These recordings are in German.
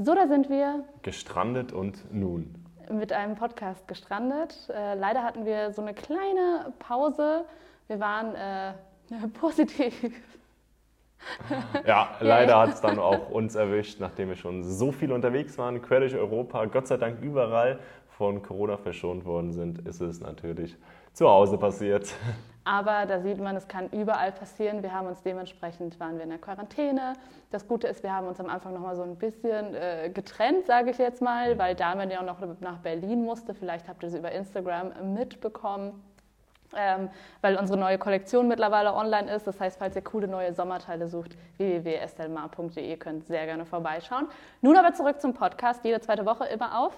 So, da sind wir. Gestrandet und nun. Mit einem Podcast gestrandet. Äh, leider hatten wir so eine kleine Pause. Wir waren äh, positiv. Ja, leider hat es dann auch uns erwischt, nachdem wir schon so viel unterwegs waren, quer durch Europa, Gott sei Dank überall von Corona verschont worden sind, ist es natürlich zu Hause passiert. Aber da sieht man, es kann überall passieren. Wir haben uns dementsprechend, waren wir in der Quarantäne. Das Gute ist, wir haben uns am Anfang noch mal so ein bisschen äh, getrennt, sage ich jetzt mal, weil Damian ja noch nach Berlin musste. Vielleicht habt ihr es über Instagram mitbekommen. Ähm, weil unsere neue Kollektion mittlerweile online ist. Das heißt, falls ihr coole neue Sommerteile sucht, www.estelmar.de könnt sehr gerne vorbeischauen. Nun aber zurück zum Podcast, jede zweite Woche immer auf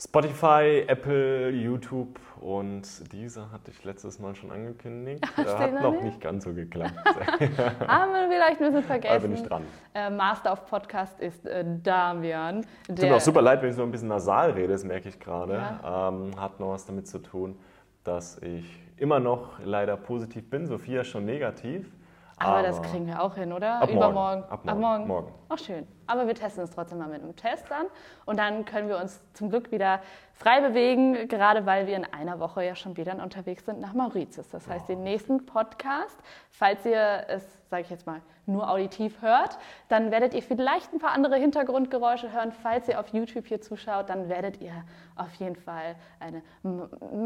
Spotify, Apple, YouTube und diese hatte ich letztes Mal schon angekündigt. Da hat noch nicht ganz so geklappt. Haben wir vielleicht ein bisschen vergessen. Da bin ich dran. Äh, Master of Podcast ist äh, Damian. Tut mir auch super leid, wenn ich so ein bisschen nasal rede, das merke ich gerade. Ja. Ähm, hat noch was damit zu tun, dass ich immer noch leider positiv bin, Sophia schon negativ. Aber, Aber das kriegen wir auch hin, oder? Ab Übermorgen. Ab morgen. Ab morgen. morgen. Ach, schön. Aber wir testen es trotzdem mal mit einem Test an. Und dann können wir uns zum Glück wieder frei bewegen, gerade weil wir in einer Woche ja schon wieder unterwegs sind nach Mauritius. Das heißt, den nächsten Podcast, falls ihr es, sage ich jetzt mal, nur auditiv hört, dann werdet ihr vielleicht ein paar andere Hintergrundgeräusche hören. Falls ihr auf YouTube hier zuschaut, dann werdet ihr auf jeden Fall einen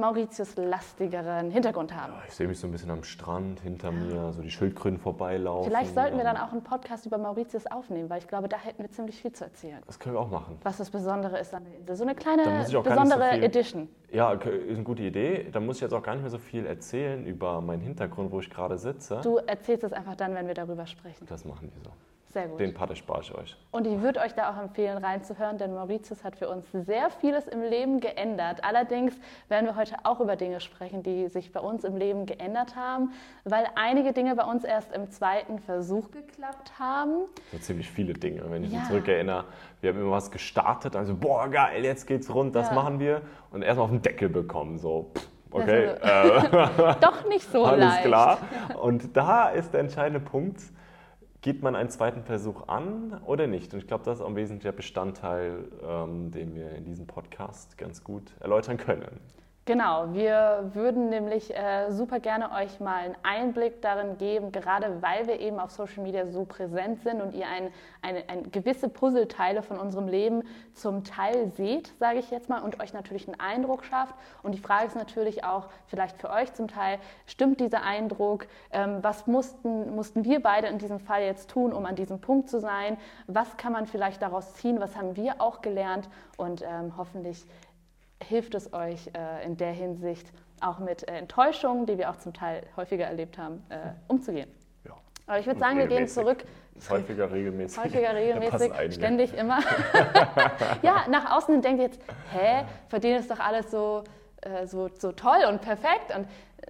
Mauritius-lastigeren Hintergrund haben. Ja, ich sehe mich so ein bisschen am Strand hinter mir, so die Schildkröten vorbeilaufen. Vielleicht sollten wir dann auch einen Podcast über Mauritius aufnehmen, weil ich glaube, da hätten wir ziemlich viel zu erzählen. Das können wir auch machen. Was das Besondere ist an der Insel. So eine kleine besondere so Edition. Ja, ist eine gute Idee. Da muss ich jetzt auch gar nicht mehr so viel erzählen über meinen Hintergrund, wo ich gerade sitze. Du erzählst es einfach dann, wenn wir darüber sprechen. Das machen wir so. Sehr gut. Den Part erspare ich euch. Und ich würde euch da auch empfehlen, reinzuhören, denn Mauritius hat für uns sehr vieles im Leben geändert. Allerdings werden wir heute auch über Dinge sprechen, die sich bei uns im Leben geändert haben, weil einige Dinge bei uns erst im zweiten Versuch geklappt haben. So ziemlich viele Dinge, wenn ich ja. mich zurückerinnere. Wir haben immer was gestartet, also boah, geil, jetzt geht's rund, das ja. machen wir. Und erstmal auf den Deckel bekommen, so. Okay. Also, doch nicht so Alles leicht. Alles klar. Und da ist der entscheidende Punkt geht man einen zweiten Versuch an oder nicht? Und ich glaube, das ist auch ein wesentlicher Bestandteil, ähm, den wir in diesem Podcast ganz gut erläutern können. Genau, wir würden nämlich äh, super gerne euch mal einen Einblick darin geben, gerade weil wir eben auf Social Media so präsent sind und ihr ein, ein, ein gewisse Puzzleteile von unserem Leben zum Teil seht, sage ich jetzt mal, und euch natürlich einen Eindruck schafft. Und die Frage ist natürlich auch vielleicht für euch zum Teil, stimmt dieser Eindruck? Ähm, was mussten, mussten wir beide in diesem Fall jetzt tun, um an diesem Punkt zu sein? Was kann man vielleicht daraus ziehen? Was haben wir auch gelernt? Und ähm, hoffentlich hilft es euch äh, in der Hinsicht auch mit äh, Enttäuschungen, die wir auch zum Teil häufiger erlebt haben, äh, umzugehen. Ja. Aber ich würde sagen, wir gehen zurück. Häufiger regelmäßig. Häufiger regelmäßig, ständig immer. ja, nach außen denkt ihr jetzt, hä, den ist doch alles so, äh, so, so toll und perfekt. Und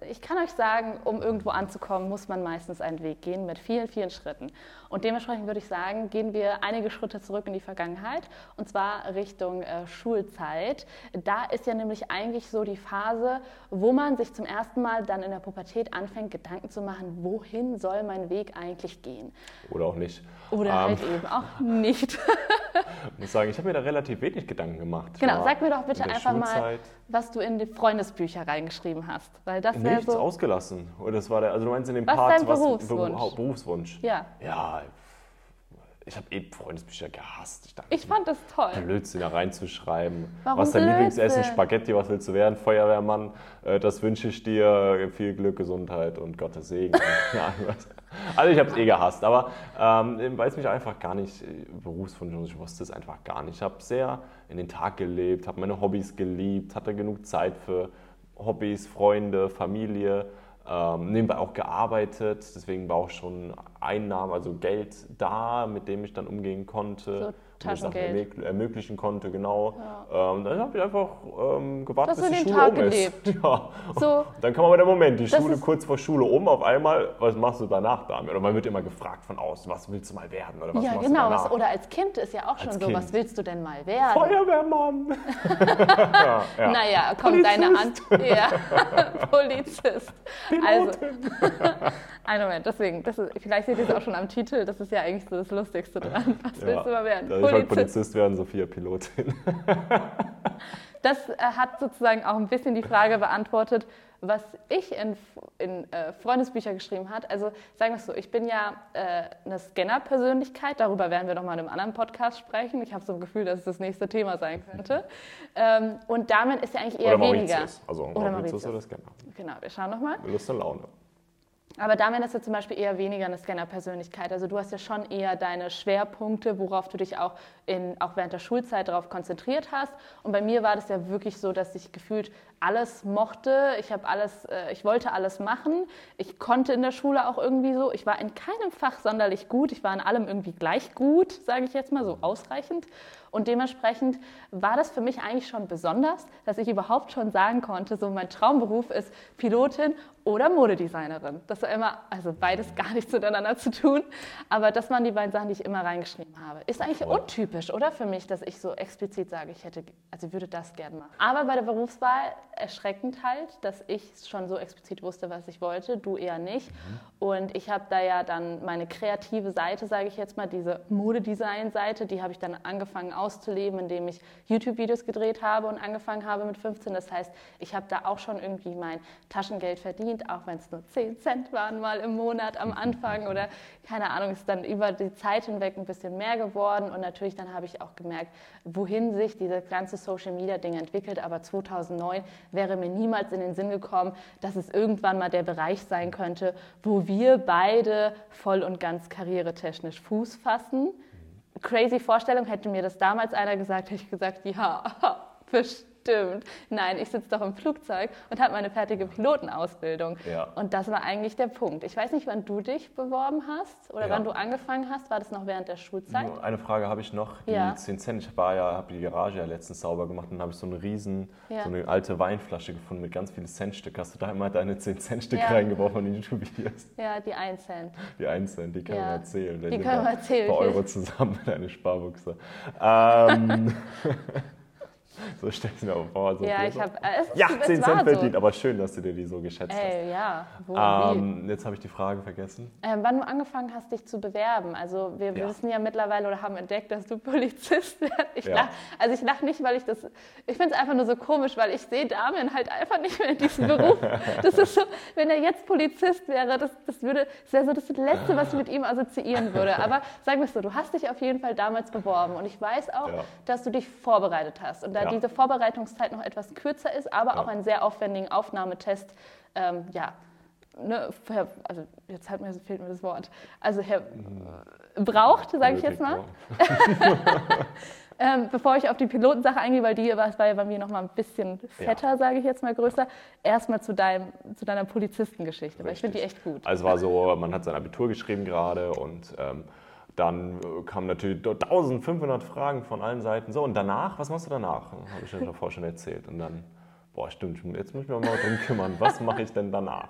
ich kann euch sagen, um irgendwo anzukommen, muss man meistens einen Weg gehen mit vielen, vielen Schritten. Und dementsprechend würde ich sagen, gehen wir einige Schritte zurück in die Vergangenheit und zwar Richtung äh, Schulzeit. Da ist ja nämlich eigentlich so die Phase, wo man sich zum ersten Mal dann in der Pubertät anfängt, Gedanken zu machen, wohin soll mein Weg eigentlich gehen? Oder auch nicht. Oder ähm, halt eben auch nicht. ich muss sagen, ich habe mir da relativ wenig Gedanken gemacht. Genau, sag mir doch bitte einfach Schulzeit mal, was du in die Freundesbücher reingeschrieben hast. Weil das Nichts so ausgelassen. Oder das war der, also du meinst in dem was Part, dein Berufswunsch? was Berufswunsch. Ja. Ja, ich habe eh Freundesbücher gehasst. Ich, dachte, ich fand das toll. Blödsinn da reinzuschreiben. Warum was ist dein Blödsinn? Lieblingsessen? Spaghetti, was willst du werden? Feuerwehrmann. Äh, das wünsche ich dir. Viel Glück, Gesundheit und Gottes Segen. also ich habe es eh gehasst. Aber ähm, weil es mich einfach gar nicht, äh, Berufswunsch, ich wusste es einfach gar nicht. Ich habe sehr in den Tag gelebt, habe meine Hobbys geliebt, hatte genug Zeit für Hobbys, Freunde, Familie. Ähm, nebenbei auch gearbeitet, deswegen war auch schon Einnahmen, also Geld da, mit dem ich dann umgehen konnte. So Taschengeld. ermöglichen konnte, genau. Ja. Ähm, dann habe ich einfach ähm, gewartet, bis die Schule Tag um gelebt. ist. Ja. So. Dann kam aber der Moment, die Schule kurz vor Schule um, auf einmal, was machst du danach damit? Oder man wird immer gefragt von außen, was willst du mal werden? Oder was ja, machst genau. Du danach? Oder als Kind ist ja auch schon als so, kind. was willst du denn mal werden? Feuerwehrmann. ja, ja. Naja, kommt deine Hand. Ja, Polizist. Also, einen Moment, deswegen, das ist, vielleicht seht ihr es auch schon am Titel, das ist ja eigentlich so das Lustigste dran. Was willst du mal werden? Wollte Polizist werden, Sophia Pilotin. das äh, hat sozusagen auch ein bisschen die Frage beantwortet, was ich in, in äh, Freundesbücher geschrieben habe. Also sagen wir es so, ich bin ja äh, eine Scanner-Persönlichkeit, darüber werden wir nochmal in einem anderen Podcast sprechen. Ich habe so ein Gefühl, dass es das nächste Thema sein könnte. Ähm, und damit ist ja eigentlich eher oder weniger. Also oder Mauritius oder Scanner. Genau, wir schauen nochmal. Lust und Laune. Aber damit ist ja zum Beispiel eher weniger eine Scanner-Persönlichkeit. Also du hast ja schon eher deine Schwerpunkte, worauf du dich auch, in, auch während der Schulzeit darauf konzentriert hast. Und bei mir war das ja wirklich so, dass ich gefühlt alles mochte. Ich habe alles, äh, ich wollte alles machen. Ich konnte in der Schule auch irgendwie so. Ich war in keinem Fach sonderlich gut. Ich war in allem irgendwie gleich gut, sage ich jetzt mal so ausreichend. Und dementsprechend war das für mich eigentlich schon besonders, dass ich überhaupt schon sagen konnte, so mein Traumberuf ist Pilotin oder Modedesignerin. Das war immer, also beides gar nichts miteinander zu tun, aber das waren die beiden Sachen, die ich immer reingeschrieben habe. Ist eigentlich untypisch, oder für mich, dass ich so explizit sage, ich hätte, also ich würde das gerne machen. Aber bei der Berufswahl erschreckend halt, dass ich schon so explizit wusste, was ich wollte, du eher nicht. Mhm. Und ich habe da ja dann meine kreative Seite, sage ich jetzt mal, diese Modedesign-Seite, die habe ich dann angefangen auszuleben, indem ich YouTube-Videos gedreht habe und angefangen habe mit 15. Das heißt, ich habe da auch schon irgendwie mein Taschengeld verdient, auch wenn es nur 10 Cent waren mal im Monat am Anfang oder keine Ahnung, ist dann über die Zeit hinweg ein bisschen mehr geworden und natürlich dann habe ich auch gemerkt, wohin sich dieses ganze Social-Media-Ding entwickelt. Aber 2009 wäre mir niemals in den Sinn gekommen, dass es irgendwann mal der Bereich sein könnte, wo wir beide voll und ganz karrieretechnisch Fuß fassen crazy Vorstellung. Hätte mir das damals einer gesagt, hätte ich gesagt, ja, bestimmt stimmt. Nein, ich sitze doch im Flugzeug und habe meine fertige Pilotenausbildung. Ja. Und das war eigentlich der Punkt. Ich weiß nicht, wann du dich beworben hast oder ja. wann du angefangen hast. War das noch während der Schulzeit? Eine Frage habe ich noch. Die ja. 10 Cent. Ich war ja, habe die Garage ja letztens sauber gemacht und habe ich so eine riesen, so eine alte Weinflasche gefunden mit ganz vielen Centstück. Hast du da immer deine 10 Cent Stück reingeworfen in die YouTube-Videos? Ja, die 1 Cent. Die 1 Cent, die können wir erzählen. Die können wir erzählen. Ein paar Euro zusammen in eine Sparbuchse. Ähm, So stellst du mir auch vor. So ja, ich habe. Äh, ja, 10 Cent verdient, so. aber schön, dass du dir die so geschätzt Ey, hast. Ja, wo, ähm, Jetzt habe ich die Frage vergessen. Ähm, wann du angefangen hast, dich zu bewerben. Also, wir ja. wissen ja mittlerweile oder haben entdeckt, dass du Polizist wirst. Ich ja. lach, also, ich lache nicht, weil ich das. Ich finde es einfach nur so komisch, weil ich sehe Damian halt einfach nicht mehr in diesem Beruf. Das ist so, wenn er jetzt Polizist wäre, das, das würde. Das wäre so das Letzte, was ich mit ihm assoziieren würde. Aber sag mir so, du hast dich auf jeden Fall damals beworben. Und ich weiß auch, ja. dass du dich vorbereitet hast. Und da diese Vorbereitungszeit noch etwas kürzer ist, aber ja. auch einen sehr aufwendigen Aufnahmetest, ähm, ja, ne, also jetzt hat mir, fehlt mir das Wort, also Herr mhm. braucht, sage ich jetzt mal. ähm, bevor ich auf die Pilotensache eingehe, weil die war, ja bei mir noch mal ein bisschen fetter, ja. sage ich jetzt mal größer, erstmal zu, zu deiner Polizistengeschichte, weil ich finde die echt gut. Also war so, man hat sein Abitur geschrieben gerade und ähm, dann äh, kamen natürlich 1500 Fragen von allen Seiten. So, und danach, was machst du danach? Habe ich ja davor schon erzählt. Und dann, boah, stimmt, jetzt muss ich mich mal drum kümmern. Was mache ich denn danach?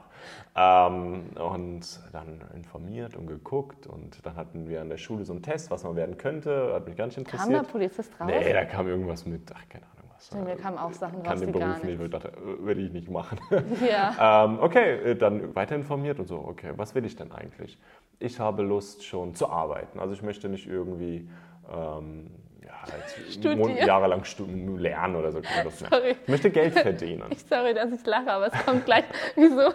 Ähm, und dann informiert und geguckt. Und dann hatten wir an der Schule so einen Test, was man werden könnte. Hat mich gar nicht interessiert. Kam der Polizist raus? Nee, da kam irgendwas mit, ach, keine Ahnung. Stimmt, mir kamen auch Sachen raus, kann den Beruf nicht, ich dachte, äh, würde ich nicht machen. Ja. ähm, okay, äh, dann weiter informiert und so, okay, was will ich denn eigentlich? ich habe Lust schon zu arbeiten. Also ich möchte nicht irgendwie ähm, halt jahrelang lernen oder so. Ich möchte Geld verdienen. Ich, sorry, dass ich lache, aber es kommt gleich. Wieso?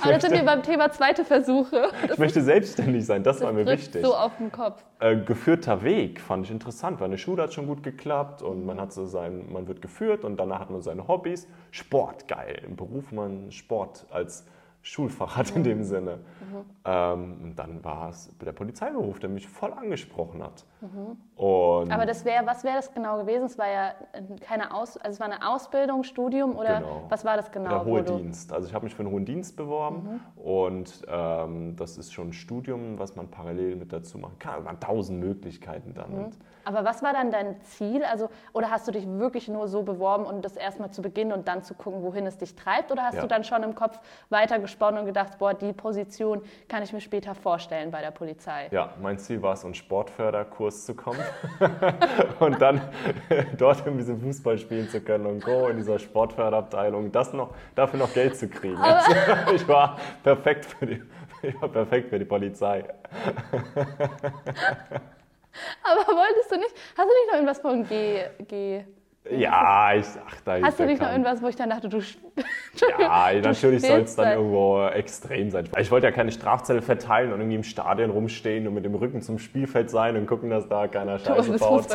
Aber das sind wir beim Thema zweite Versuche. Das ich möchte selbstständig sein, das, das war mir wichtig. so auf den Kopf. Äh, geführter Weg fand ich interessant, weil eine Schule hat schon gut geklappt und man hat so sein, man wird geführt und danach hat man seine Hobbys. Sport, geil. Im Beruf man Sport als Schulfach hat in dem Sinne. Mhm. Ähm, dann war es der Polizeiberuf, der mich voll angesprochen hat. Mhm. Und Aber das wäre, was wäre das genau gewesen? Es war ja keine Aus, also es war eine Ausbildung, Studium oder genau. was war das genau? Der hohe Dienst. Also ich habe mich für einen hohen Dienst beworben mhm. und ähm, das ist schon ein Studium, was man parallel mit dazu machen kann. Es waren tausend Möglichkeiten dann. Mhm. Aber was war dann dein Ziel? Also, oder hast du dich wirklich nur so beworben, um das erstmal zu beginnen und dann zu gucken, wohin es dich treibt? Oder hast ja. du dann schon im Kopf weitergesponnen und gedacht, boah, die Position kann ich mir später vorstellen bei der Polizei? Ja, mein Ziel war es, einen Sportförderkurs zu kommen und dann dort ein bisschen Fußball spielen zu können und go in dieser Sportförderabteilung, das noch, dafür noch Geld zu kriegen. Also, ich war perfekt für die, ich war perfekt für die Polizei. Aber wolltest du nicht, hast du nicht noch irgendwas von G, G ja, ich ach, da Hast du nicht noch irgendwas, wo ich dann dachte, du. ja, du natürlich soll es dann irgendwo extrem sein. Ich wollte ja keine Strafzettel verteilen und irgendwie im Stadion rumstehen und mit dem Rücken zum Spielfeld sein und gucken, dass da keiner Scheiße baut.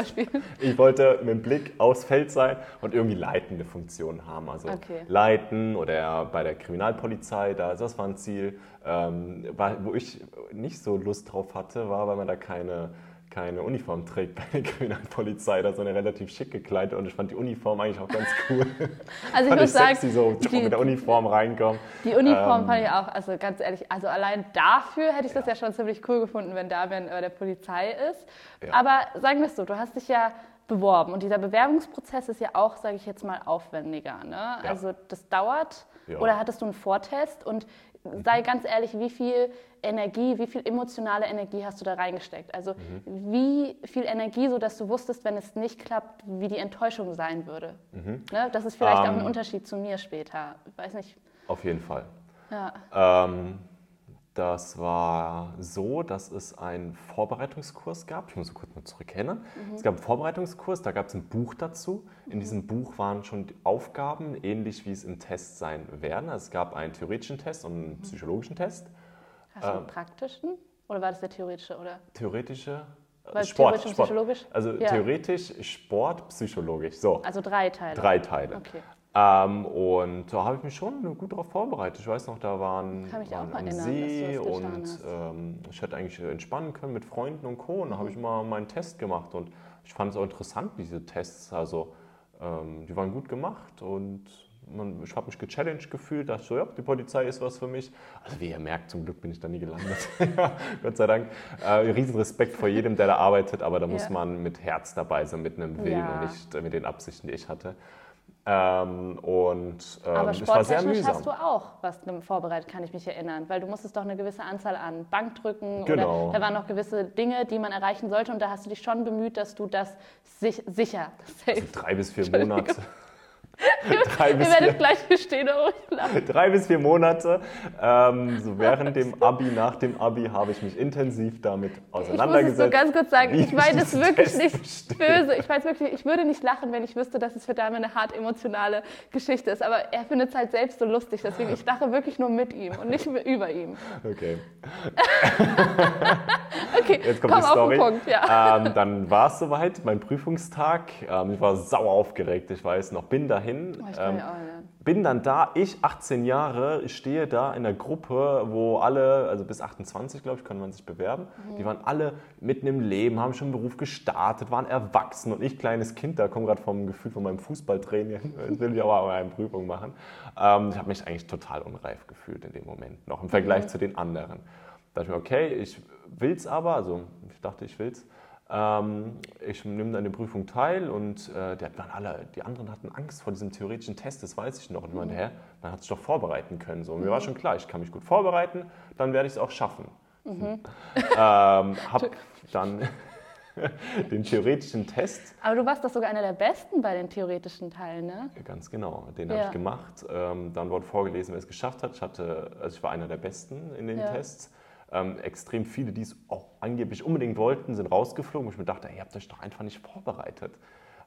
Ich wollte mit dem Blick aufs Feld sein und irgendwie leitende Funktionen haben. Also okay. leiten oder bei der Kriminalpolizei, das war ein Ziel. Ähm, wo ich nicht so Lust drauf hatte, war, weil man da keine keine Uniform trägt bei der Kriminalpolizei, da so eine relativ schick gekleidet und ich fand die Uniform eigentlich auch ganz cool. Also ich muss sagen, sexy, so die, mit der Uniform reinkommen. Die Uniform ähm, fand ich auch, also ganz ehrlich, also allein dafür hätte ich das ja schon ziemlich cool gefunden, wenn Damian bei der Polizei ist. Ja. Aber sagen wir es so, du hast dich ja beworben und dieser Bewerbungsprozess ist ja auch, sage ich jetzt mal, aufwendiger. Ne? Ja. Also das dauert. Oder hattest du einen Vortest? Und sei ganz ehrlich, wie viel Energie, wie viel emotionale Energie hast du da reingesteckt? Also mhm. wie viel Energie, sodass du wusstest, wenn es nicht klappt, wie die Enttäuschung sein würde. Mhm. Ne? Das ist vielleicht ähm, auch ein Unterschied zu mir später. Ich weiß nicht. Auf jeden Fall. Ja. Ähm, das war so, dass es einen Vorbereitungskurs gab. Ich muss so kurz mal zurückerinnern. Mhm. Es gab einen Vorbereitungskurs, da gab es ein Buch dazu. In mhm. diesem Buch waren schon Aufgaben, ähnlich wie es im Test sein werden. Also es gab einen theoretischen Test und einen psychologischen Test. Hast du einen ähm, praktischen? Oder war das der theoretische? Oder? Theoretische. Weil Sport, Sport. psychologisch? Also ja. theoretisch, Sport, psychologisch. So. Also drei Teile. Drei Teile. Okay. Ähm, und da habe ich mich schon gut darauf vorbereitet. Ich weiß noch, da waren, Kann mich waren auch am erinnern, See und ähm, ich hätte eigentlich entspannen können mit Freunden und Co. Und da habe ich mhm. mal meinen Test gemacht und ich fand es auch interessant, diese Tests. Also ähm, die waren gut gemacht und man, ich habe mich gechallenged gefühlt, dachte so, ja, die Polizei ist was für mich. Also wie ihr merkt, zum Glück bin ich da nie gelandet. Gott sei Dank. Äh, riesen Respekt vor jedem, der da arbeitet, aber da muss man mit Herz dabei sein, mit einem Willen ja. und nicht mit den Absichten, die ich hatte. Ähm, und ähm, Aber es war sehr mühsam. hast du auch was vorbereitet, kann ich mich erinnern, weil du musstest doch eine gewisse Anzahl an Bankdrücken genau. oder da waren noch gewisse Dinge, die man erreichen sollte und da hast du dich schon bemüht, dass du das sich, sicher. Also drei bis vier Monate. Drei bis Ihr werdet vier, gleich bestehen, Drei bis vier Monate. Ähm, so während dem Abi, nach dem Abi habe ich mich intensiv damit auseinandergesetzt. Ich muss es so ganz kurz sagen, ich meine es wirklich nicht besteht. böse. Ich weiß wirklich, ich würde nicht lachen, wenn ich wüsste, dass es für Dame eine hart emotionale Geschichte ist. Aber er findet es halt selbst so lustig. Deswegen, ich lache wirklich nur mit ihm und nicht über ihm. Okay. okay, jetzt kommt komm die Story. Auf den Punkt, ja. Ähm, dann war es soweit, mein Prüfungstag. Ähm, ich war sauer aufgeregt, ich weiß noch. Bin dahin dahin. Oh, ähm, bin dann da, ich 18 Jahre, ich stehe da in der Gruppe, wo alle, also bis 28 glaube ich, kann man sich bewerben, mhm. die waren alle mitten im Leben, haben schon einen Beruf gestartet, waren erwachsen und ich kleines Kind, da komme gerade vom Gefühl von meinem Fußballtraining, will ich aber eine Prüfung machen. Ähm, ich habe mich eigentlich total unreif gefühlt in dem Moment noch im Vergleich mhm. zu den anderen. Da dachte ich mir, okay, ich will es aber, also ich dachte, ich will es. Ich nehme an der Prüfung teil und äh, die, alle, die anderen hatten Angst vor diesem theoretischen Test, das weiß ich noch. Und ich meinte, hä, man hat sich doch vorbereiten können. So. Und mir war schon klar, ich kann mich gut vorbereiten, dann werde ich es auch schaffen. Mhm. Ähm, habe dann den theoretischen Test. Aber du warst doch sogar einer der Besten bei den theoretischen Teilen, ne? Ganz genau, den ja. habe ich gemacht. Ähm, dann wurde vorgelesen, wer es geschafft hat. Ich, hatte, also ich war einer der Besten in den ja. Tests. Ähm, extrem viele, die es auch angeblich unbedingt wollten, sind rausgeflogen. Und ich mir dachte, ihr habt euch doch einfach nicht vorbereitet.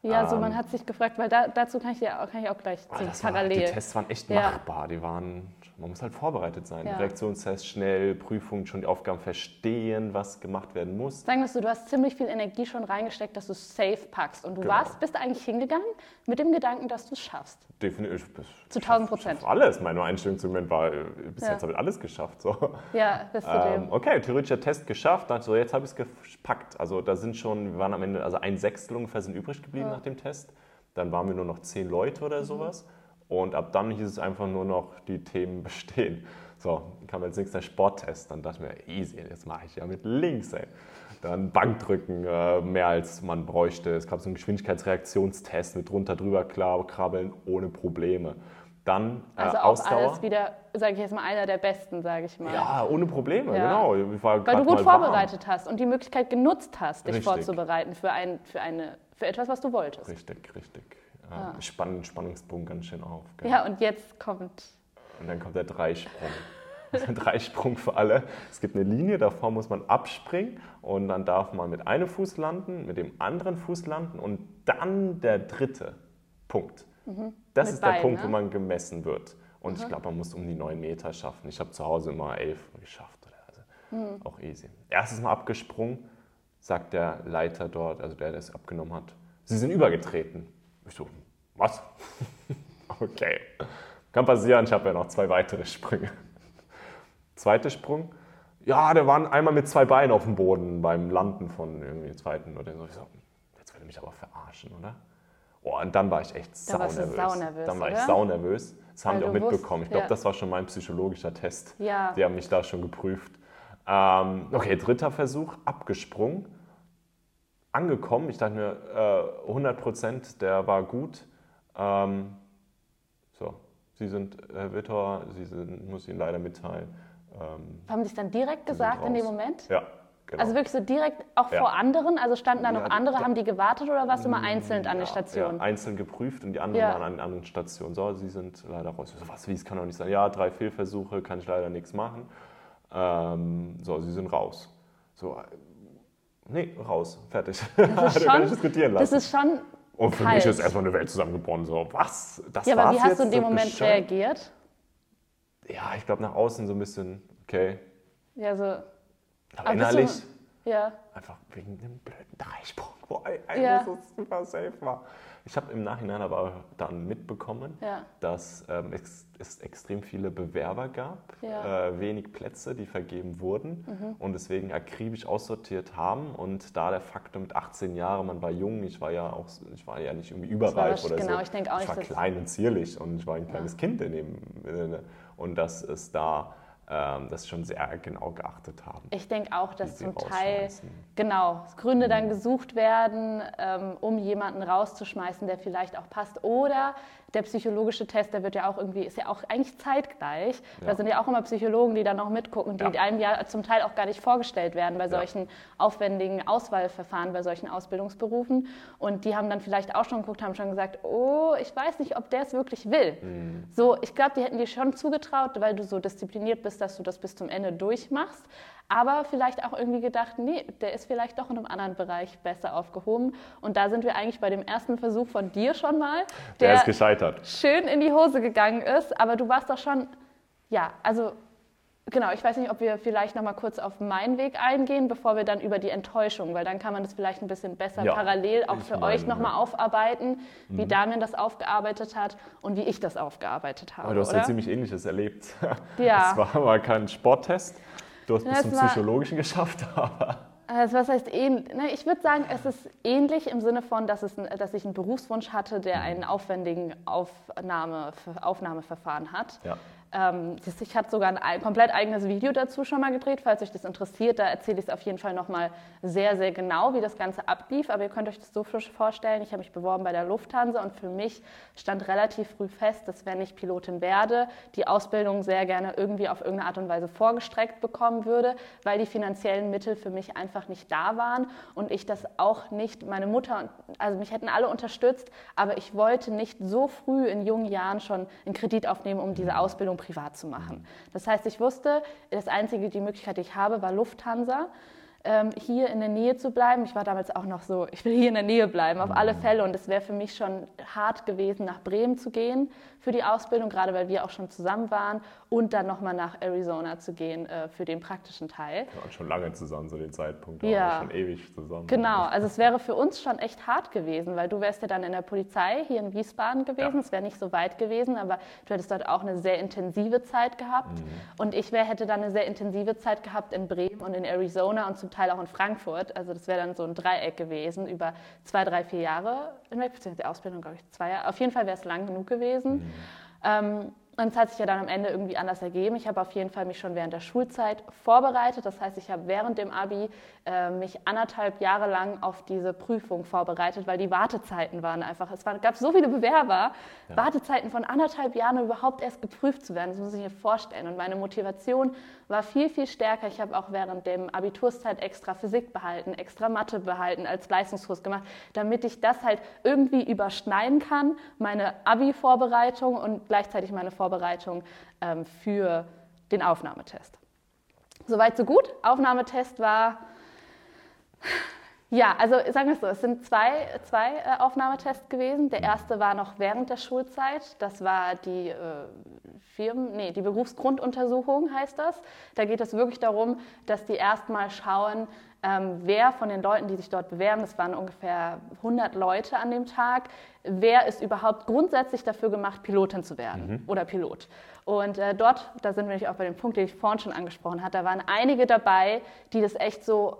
Ja, ähm, so man hat sich gefragt, weil da, dazu kann ich, ja, kann ich auch gleich ah, parallel. War, die Tests waren echt ja. machbar. Die waren, man muss halt vorbereitet sein. Ja. Reaktionstest schnell, Prüfung, schon die Aufgaben verstehen, was gemacht werden muss. Sagen wir so, du hast ziemlich viel Energie schon reingesteckt, dass du es safe packst. Und du genau. warst, bist eigentlich hingegangen mit dem Gedanken, dass du es schaffst. Definitiv. Zu 1000 Prozent. Alles. Meine Einstellung zum Moment war, bis ja. jetzt habe ich alles geschafft. So. Ja, bis zu ähm, dem. Okay, theoretischer Test geschafft. Dann so, jetzt habe ich es gepackt. Also da sind schon, wir waren am Ende, also ein Sechstel ungefähr sind übrig geblieben ja. nach dem Test. Dann waren wir nur noch zehn Leute oder mhm. sowas. Und ab dann hieß es einfach nur noch, die Themen bestehen. So, kam als nächster Sporttest. Dann dachte ich mir, easy, jetzt mache ich ja mit links, ey. Dann Bankdrücken, äh, mehr als man bräuchte. Es gab so einen Geschwindigkeitsreaktionstest mit drunter drüber krabbeln ohne Probleme. Dann äh, also auch Ausdauer. alles wieder, sage ich jetzt mal, einer der besten, sage ich mal. Ja, ohne Probleme, ja. genau. Weil du gut vorbereitet warm. hast und die Möglichkeit genutzt hast, dich richtig. vorzubereiten für, ein, für, eine, für etwas, was du wolltest. Richtig, richtig. Ja. Spann, Spannungsbogen ganz schön auf. Gell? Ja, und jetzt kommt... Und dann kommt der Dreisprung. Dreisprung für alle. Es gibt eine Linie, davor muss man abspringen und dann darf man mit einem Fuß landen, mit dem anderen Fuß landen und dann der dritte Punkt. Mhm. Das mit ist der Punkt, ne? wo man gemessen wird. Und mhm. ich glaube, man muss um die neun Meter schaffen. Ich habe zu Hause immer elf geschafft. Also mhm. Auch easy. Erstes Mal abgesprungen, sagt der Leiter dort, also der, der es abgenommen hat, Sie sind übergetreten. Ich so, was? okay. Kann passieren, ich habe ja noch zwei weitere Sprünge. Zweiter Sprung, ja, der war einmal mit zwei Beinen auf dem Boden beim Landen von irgendwie zweiten oder so. Ich so, jetzt will er mich aber verarschen, oder? Oh, und dann war ich echt saunervös. Sau nervös, dann war oder? ich saunervös. Das haben Weil die auch mitbekommen. ich glaube, ja. das war schon mein psychologischer Test. Ja. Die haben mich da schon geprüft. Ähm, okay, dritter Versuch, abgesprungen. Angekommen, ich dachte mir, äh, 100 Prozent, der war gut. Ähm, so, Sie sind, Herr Wittor, Sie sind, muss Ihnen leider mitteilen. Ähm, haben Sie es dann direkt gesagt in dem Moment? Ja. Genau. Also wirklich so direkt auch ja. vor anderen? Also standen da noch ja, andere, da, haben die gewartet oder warst du immer einzeln an der Station? Ja, einzeln geprüft und die anderen waren an anderen Stationen. So, sie sind leider raus. So, was, wie, es kann doch nicht sein. Ja, drei Fehlversuche, kann ich leider nichts machen. Ähm, so, sie sind raus. So, nee, raus, fertig. Das ist schon, diskutieren lassen. Das ist schon und für kalt. mich ist erstmal eine Welt zusammengebrochen. So, was? Das ja, aber wie hast du in dem Moment bescheuert? reagiert? Ja, ich glaube nach außen so ein bisschen, okay. Ja, so aber innerlich du, ja. einfach wegen dem blöden Dreisprung, wo eigentlich ja. so super safe war. Ich habe im Nachhinein aber dann mitbekommen, ja. dass ähm, es, es, extrem viele Bewerber gab, ja. äh, wenig Plätze, die vergeben wurden mhm. und deswegen akribisch aussortiert haben. Und da der Faktor mit 18 Jahren, man war jung, ich war ja auch, ich war ja nicht irgendwie überreif oder genau, so. Ich, denke auch ich war klein und zierlich und ich war ein kleines ja. Kind in dem, und dass es da das schon sehr genau geachtet haben. Ich denke auch, dass zum Teil genau Gründe dann mhm. gesucht werden, ähm, um jemanden rauszuschmeißen, der vielleicht auch passt. Oder der psychologische Test, der wird ja auch irgendwie, ist ja auch eigentlich zeitgleich. Ja. Da sind ja auch immer Psychologen, die da noch mitgucken, die ja. einem ja zum Teil auch gar nicht vorgestellt werden bei solchen ja. aufwendigen Auswahlverfahren, bei solchen Ausbildungsberufen. Und die haben dann vielleicht auch schon geguckt, haben schon gesagt, oh, ich weiß nicht, ob der es wirklich will. Mhm. So, ich glaube, die hätten dir schon zugetraut, weil du so diszipliniert bist, dass du das bis zum Ende durchmachst aber vielleicht auch irgendwie gedacht, nee, der ist vielleicht doch in einem anderen Bereich besser aufgehoben. Und da sind wir eigentlich bei dem ersten Versuch von dir schon mal, der, der ist gescheitert. schön in die Hose gegangen ist. Aber du warst doch schon, ja, also Genau, ich weiß nicht, ob wir vielleicht noch mal kurz auf meinen Weg eingehen, bevor wir dann über die Enttäuschung, weil dann kann man das vielleicht ein bisschen besser ja, parallel auch für meine, euch noch mal aufarbeiten, wie mhm. Damian das aufgearbeitet hat und wie ich das aufgearbeitet habe. Aber du hast oder? ja ziemlich Ähnliches erlebt. Ja. Es war aber kein Sporttest. Du hast bis zum Psychologischen geschafft, aber. Also was heißt ähnlich? Ne, ich würde sagen, es ist ähnlich im Sinne von, dass, es, dass ich einen Berufswunsch hatte, der mhm. einen aufwendigen Aufnahme, Aufnahmeverfahren hat. Ja. Ähm, ich hatte sogar ein komplett eigenes Video dazu schon mal gedreht, falls euch das interessiert. Da erzähle ich es auf jeden Fall nochmal sehr, sehr genau, wie das Ganze ablief. Aber ihr könnt euch das so vorstellen, ich habe mich beworben bei der Lufthansa und für mich stand relativ früh fest, dass wenn ich Pilotin werde, die Ausbildung sehr gerne irgendwie auf irgendeine Art und Weise vorgestreckt bekommen würde, weil die finanziellen Mittel für mich einfach nicht da waren und ich das auch nicht, meine Mutter, also mich hätten alle unterstützt, aber ich wollte nicht so früh in jungen Jahren schon einen Kredit aufnehmen, um diese Ausbildung privat zu machen. Das heißt, ich wusste, das einzige, die Möglichkeit, die ich habe, war Lufthansa hier in der Nähe zu bleiben. Ich war damals auch noch so, ich will hier in der Nähe bleiben, auf alle mhm. Fälle. Und es wäre für mich schon hart gewesen, nach Bremen zu gehen für die Ausbildung, gerade weil wir auch schon zusammen waren. Und dann nochmal nach Arizona zu gehen äh, für den praktischen Teil. Wir waren schon lange zusammen zu dem Zeitpunkt, ja. schon ewig zusammen. Genau, also es wäre für uns schon echt hart gewesen, weil du wärst ja dann in der Polizei hier in Wiesbaden gewesen. Ja. Es wäre nicht so weit gewesen, aber du hättest dort auch eine sehr intensive Zeit gehabt. Mhm. Und ich wär, hätte dann eine sehr intensive Zeit gehabt in Bremen und in Arizona und zum Teil auch in Frankfurt. Also das wäre dann so ein Dreieck gewesen über zwei, drei, vier Jahre hinweg, beziehungsweise die Ausbildung, glaube ich, zwei Jahre. Auf jeden Fall wäre es lang genug gewesen. Mhm. Ähm, und es hat sich ja dann am Ende irgendwie anders ergeben. Ich habe auf jeden Fall mich schon während der Schulzeit vorbereitet. Das heißt, ich habe während dem Abi äh, mich anderthalb Jahre lang auf diese Prüfung vorbereitet, weil die Wartezeiten waren einfach. Es war, gab so viele Bewerber, ja. Wartezeiten von anderthalb Jahren, um überhaupt erst geprüft zu werden. Das muss ich mir vorstellen. Und meine Motivation war viel, viel stärker. Ich habe auch während dem Abiturszeit extra Physik behalten, extra Mathe behalten, als Leistungskurs gemacht, damit ich das halt irgendwie überschneiden kann, meine Abi-Vorbereitung und gleichzeitig meine Vorbereitung ähm, für den Aufnahmetest. Soweit, so gut. Aufnahmetest war ja, also sagen wir es so, es sind zwei, zwei äh, Aufnahmetests gewesen. Der erste war noch während der Schulzeit. Das war die äh, Firmen, nee, die Berufsgrunduntersuchung heißt das. Da geht es wirklich darum, dass die erstmal schauen, ähm, wer von den Leuten, die sich dort bewerben, das waren ungefähr 100 Leute an dem Tag, wer ist überhaupt grundsätzlich dafür gemacht, Pilotin zu werden mhm. oder Pilot. Und äh, dort, da sind wir nämlich auch bei dem Punkt, den ich vorhin schon angesprochen hatte, da waren einige dabei, die das echt so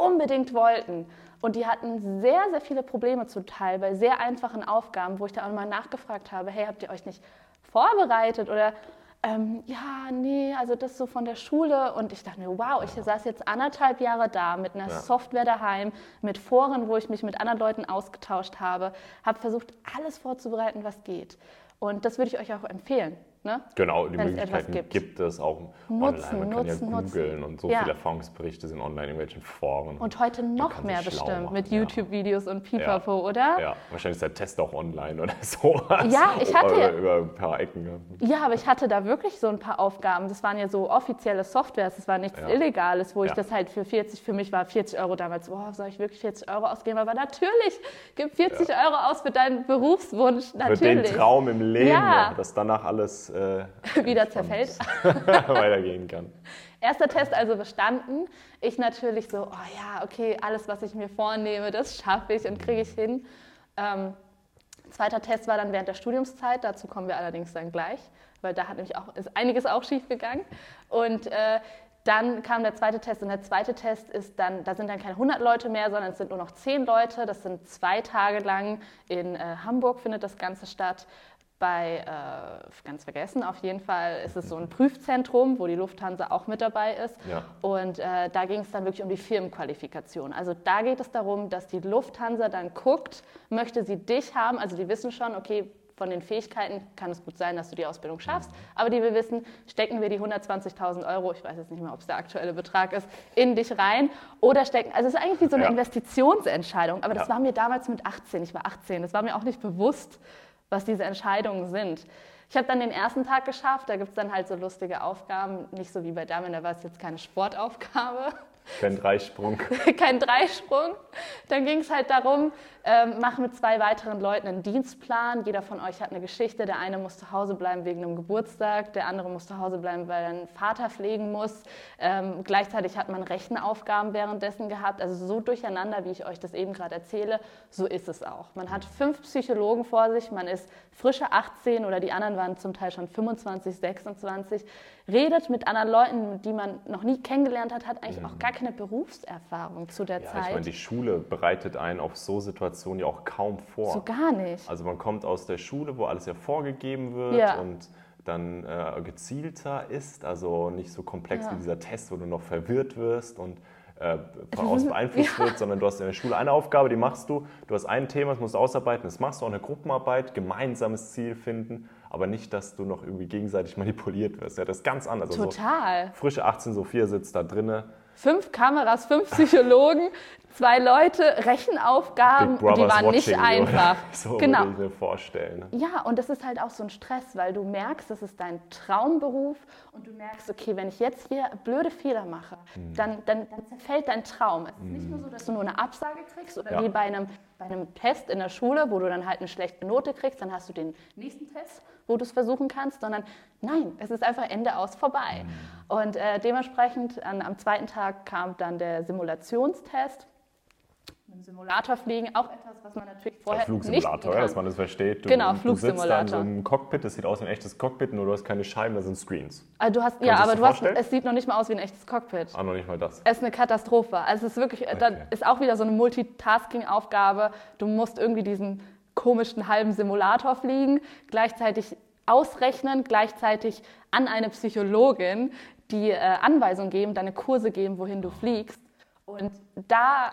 unbedingt wollten. Und die hatten sehr, sehr viele Probleme zum Teil bei sehr einfachen Aufgaben, wo ich da auch mal nachgefragt habe, hey, habt ihr euch nicht vorbereitet oder ähm, ja, nee, also das so von der Schule. Und ich dachte mir, wow, ich saß jetzt anderthalb Jahre da mit einer ja. Software daheim, mit Foren, wo ich mich mit anderen Leuten ausgetauscht habe, habe versucht, alles vorzubereiten, was geht. Und das würde ich euch auch empfehlen. Ne? Genau, die Möglichkeiten gibt. gibt. es auch nutzen, online. Man nutzen, kann ja googeln und so ja. viele Erfahrungsberichte sind online in irgendwelchen Foren. Und heute noch mehr bestimmt mit YouTube-Videos und Pipapo, ja. oder? Ja, wahrscheinlich ist der Test auch online oder so. Ja, ich hatte. Oder über ein paar Ecken. Ja, aber ich hatte da wirklich so ein paar Aufgaben. Das waren ja so offizielle Softwares, das war nichts Illegales, wo ich das halt für 40, für mich war 40 Euro damals, boah, soll ich wirklich 40 Euro ausgeben? Aber natürlich, gib 40 Euro aus für deinen Berufswunsch, natürlich. Für den Traum im Leben, dass danach alles äh, wieder zerfällt. weitergehen kann. Erster Test also bestanden. Ich natürlich so, oh ja, okay, alles, was ich mir vornehme, das schaffe ich und kriege ich hin. Ähm, zweiter Test war dann während der Studiumszeit, dazu kommen wir allerdings dann gleich, weil da hat nämlich auch, ist einiges auch schief gegangen. Und äh, dann kam der zweite Test und der zweite Test ist dann, da sind dann keine 100 Leute mehr, sondern es sind nur noch 10 Leute. Das sind zwei Tage lang. In äh, Hamburg findet das Ganze statt bei, äh, ganz vergessen, auf jeden Fall ist es so ein Prüfzentrum, wo die Lufthansa auch mit dabei ist. Ja. Und äh, da ging es dann wirklich um die Firmenqualifikation. Also da geht es darum, dass die Lufthansa dann guckt, möchte sie dich haben, also die wissen schon, okay, von den Fähigkeiten kann es gut sein, dass du die Ausbildung schaffst, aber die wir wissen, stecken wir die 120.000 Euro, ich weiß jetzt nicht mehr, ob es der aktuelle Betrag ist, in dich rein oder stecken, also es ist eigentlich wie so eine ja. Investitionsentscheidung, aber das ja. war mir damals mit 18, ich war 18, das war mir auch nicht bewusst, was diese Entscheidungen sind. Ich habe dann den ersten Tag geschafft, da gibt es dann halt so lustige Aufgaben, nicht so wie bei Damen, da war es jetzt keine Sportaufgabe, kein Dreisprung. Kein Dreisprung. Dann ging es halt darum, ähm, mach mit zwei weiteren Leuten einen Dienstplan. Jeder von euch hat eine Geschichte. Der eine muss zu Hause bleiben wegen einem Geburtstag, der andere muss zu Hause bleiben, weil er einen Vater pflegen muss. Ähm, gleichzeitig hat man Rechenaufgaben währenddessen gehabt. Also so durcheinander, wie ich euch das eben gerade erzähle, so ist es auch. Man hat fünf Psychologen vor sich, man ist frische 18 oder die anderen waren zum Teil schon 25, 26 redet mit anderen Leuten, die man noch nie kennengelernt hat, hat eigentlich mhm. auch gar keine Berufserfahrung zu der ja, Zeit. Ich meine, die Schule bereitet einen auf so Situationen ja auch kaum vor. So gar nicht. Also man kommt aus der Schule, wo alles ja vorgegeben wird ja. und dann äh, gezielter ist, also nicht so komplex ja. wie dieser Test, wo du noch verwirrt wirst und äh, voraus beeinflusst ja. wird, sondern du hast in der Schule eine Aufgabe, die machst du, du hast ein Thema, das musst du ausarbeiten, das machst du auch eine Gruppenarbeit, gemeinsames Ziel finden aber nicht, dass du noch irgendwie gegenseitig manipuliert wirst. Ja, das ist ganz anders. Also Total. Also frische 18 Sophia sitzt da drinnen. Fünf Kameras, fünf Psychologen, zwei Leute, Rechenaufgaben, die waren nicht einfach. so genau. würde ich mir vorstellen. Ja, und das ist halt auch so ein Stress, weil du merkst, das ist dein Traumberuf und du merkst, okay, wenn ich jetzt hier blöde Fehler mache, mhm. dann, dann, dann, zerfällt dein Traum. Es ist mhm. nicht nur so, dass du nur eine Absage kriegst oder ja. wie bei einem, bei einem Test in der Schule, wo du dann halt eine schlechte Note kriegst, dann hast du den nächsten Test wo du es versuchen kannst, sondern nein, es ist einfach Ende aus vorbei. Mhm. Und äh, dementsprechend an, am zweiten Tag kam dann der Simulationstest. Mit dem Simulator fliegen, auch etwas, was man natürlich vorher Flugsimulator, nicht dass man das versteht. Du, genau, Flugsimulator. Du sitzt dann so im Cockpit, das sieht aus wie ein echtes Cockpit, nur du hast keine Scheiben, da sind Screens. Also du hast, ja, aber du hast, es sieht noch nicht mal aus wie ein echtes Cockpit. Ah, noch nicht mal das. Es ist eine Katastrophe. Also es ist wirklich, okay. da ist auch wieder so eine Multitasking-Aufgabe. Du musst irgendwie diesen komischen halben Simulator fliegen, gleichzeitig ausrechnen, gleichzeitig an eine Psychologin die äh, Anweisung geben, deine Kurse geben, wohin du fliegst. Und da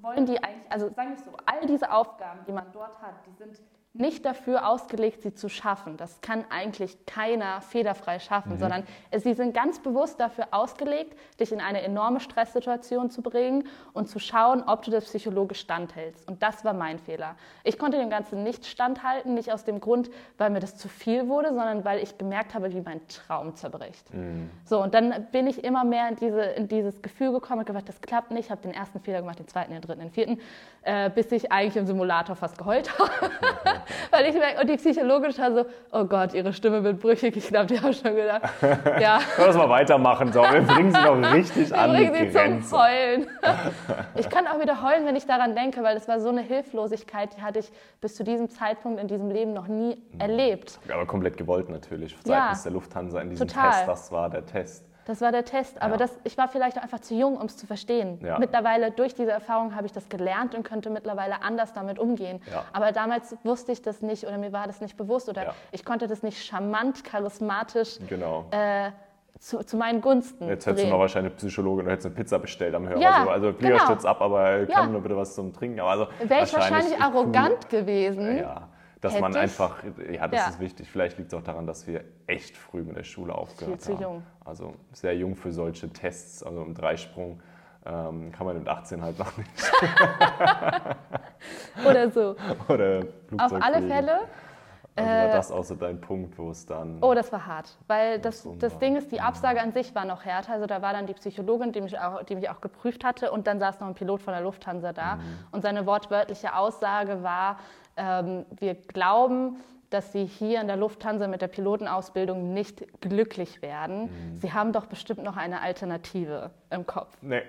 wollen die eigentlich, also sagen wir so, all diese Aufgaben, die man dort hat, die sind nicht dafür ausgelegt, sie zu schaffen. Das kann eigentlich keiner fehlerfrei schaffen, mhm. sondern sie sind ganz bewusst dafür ausgelegt, dich in eine enorme Stresssituation zu bringen und zu schauen, ob du das psychologisch standhältst. Und das war mein Fehler. Ich konnte dem Ganzen nicht standhalten, nicht aus dem Grund, weil mir das zu viel wurde, sondern weil ich gemerkt habe, wie mein Traum zerbricht. Mhm. So, und dann bin ich immer mehr in, diese, in dieses Gefühl gekommen und gesagt, das klappt nicht. Ich habe den ersten Fehler gemacht, den zweiten, den dritten, den vierten, äh, bis ich eigentlich im Simulator fast geheult habe. Weil ich merke, und die Psychologin war so, oh Gott, ihre Stimme wird brüchig. Ich glaube, die haben schon gedacht, ja. Lass mal weitermachen, so. Wir bringen sie doch richtig Wir an die Grenze. zum Heulen. Ich kann auch wieder heulen, wenn ich daran denke, weil es war so eine Hilflosigkeit, die hatte ich bis zu diesem Zeitpunkt in diesem Leben noch nie mhm. erlebt. Aber komplett gewollt natürlich, seitens ja, der Lufthansa in diesem total. Test. Das war der Test. Das war der Test. Aber ja. das, ich war vielleicht auch einfach zu jung, um es zu verstehen. Ja. Mittlerweile, durch diese Erfahrung, habe ich das gelernt und könnte mittlerweile anders damit umgehen. Ja. Aber damals wusste ich das nicht oder mir war das nicht bewusst oder ich konnte das nicht charmant, charismatisch genau. äh, zu, zu, meinen Gunsten. Jetzt hättest du noch wahrscheinlich eine Psychologin und hättest eine Pizza bestellt am Hörer. Ja, also Flieger genau. stürzt ab, aber kann nur bitte was zum Trinken. also Wäre ich wahrscheinlich arrogant cool. gewesen. Ja dass man einfach, ja, das ja. ist wichtig. Vielleicht liegt es auch daran, dass wir echt früh mit der Schule aufgehört Viel haben. Zu jung. Also sehr jung für solche Tests, also im Dreisprung. Ähm, kann man mit 18 halt noch nicht. Oder so. Oder Auf alle Fälle. Also war äh, das auch so dein Punkt, wo es dann. Oh, das war hart. Weil das, das Ding ist, die Absage an sich war noch härter. Also da war dann die Psychologin, die mich auch, die mich auch geprüft hatte, und dann saß noch ein Pilot von der Lufthansa da. Mhm. Und seine wortwörtliche Aussage war, wir glauben, dass sie hier in der Lufthansa mit der Pilotenausbildung nicht glücklich werden. Mhm. Sie haben doch bestimmt noch eine Alternative im Kopf. Nee.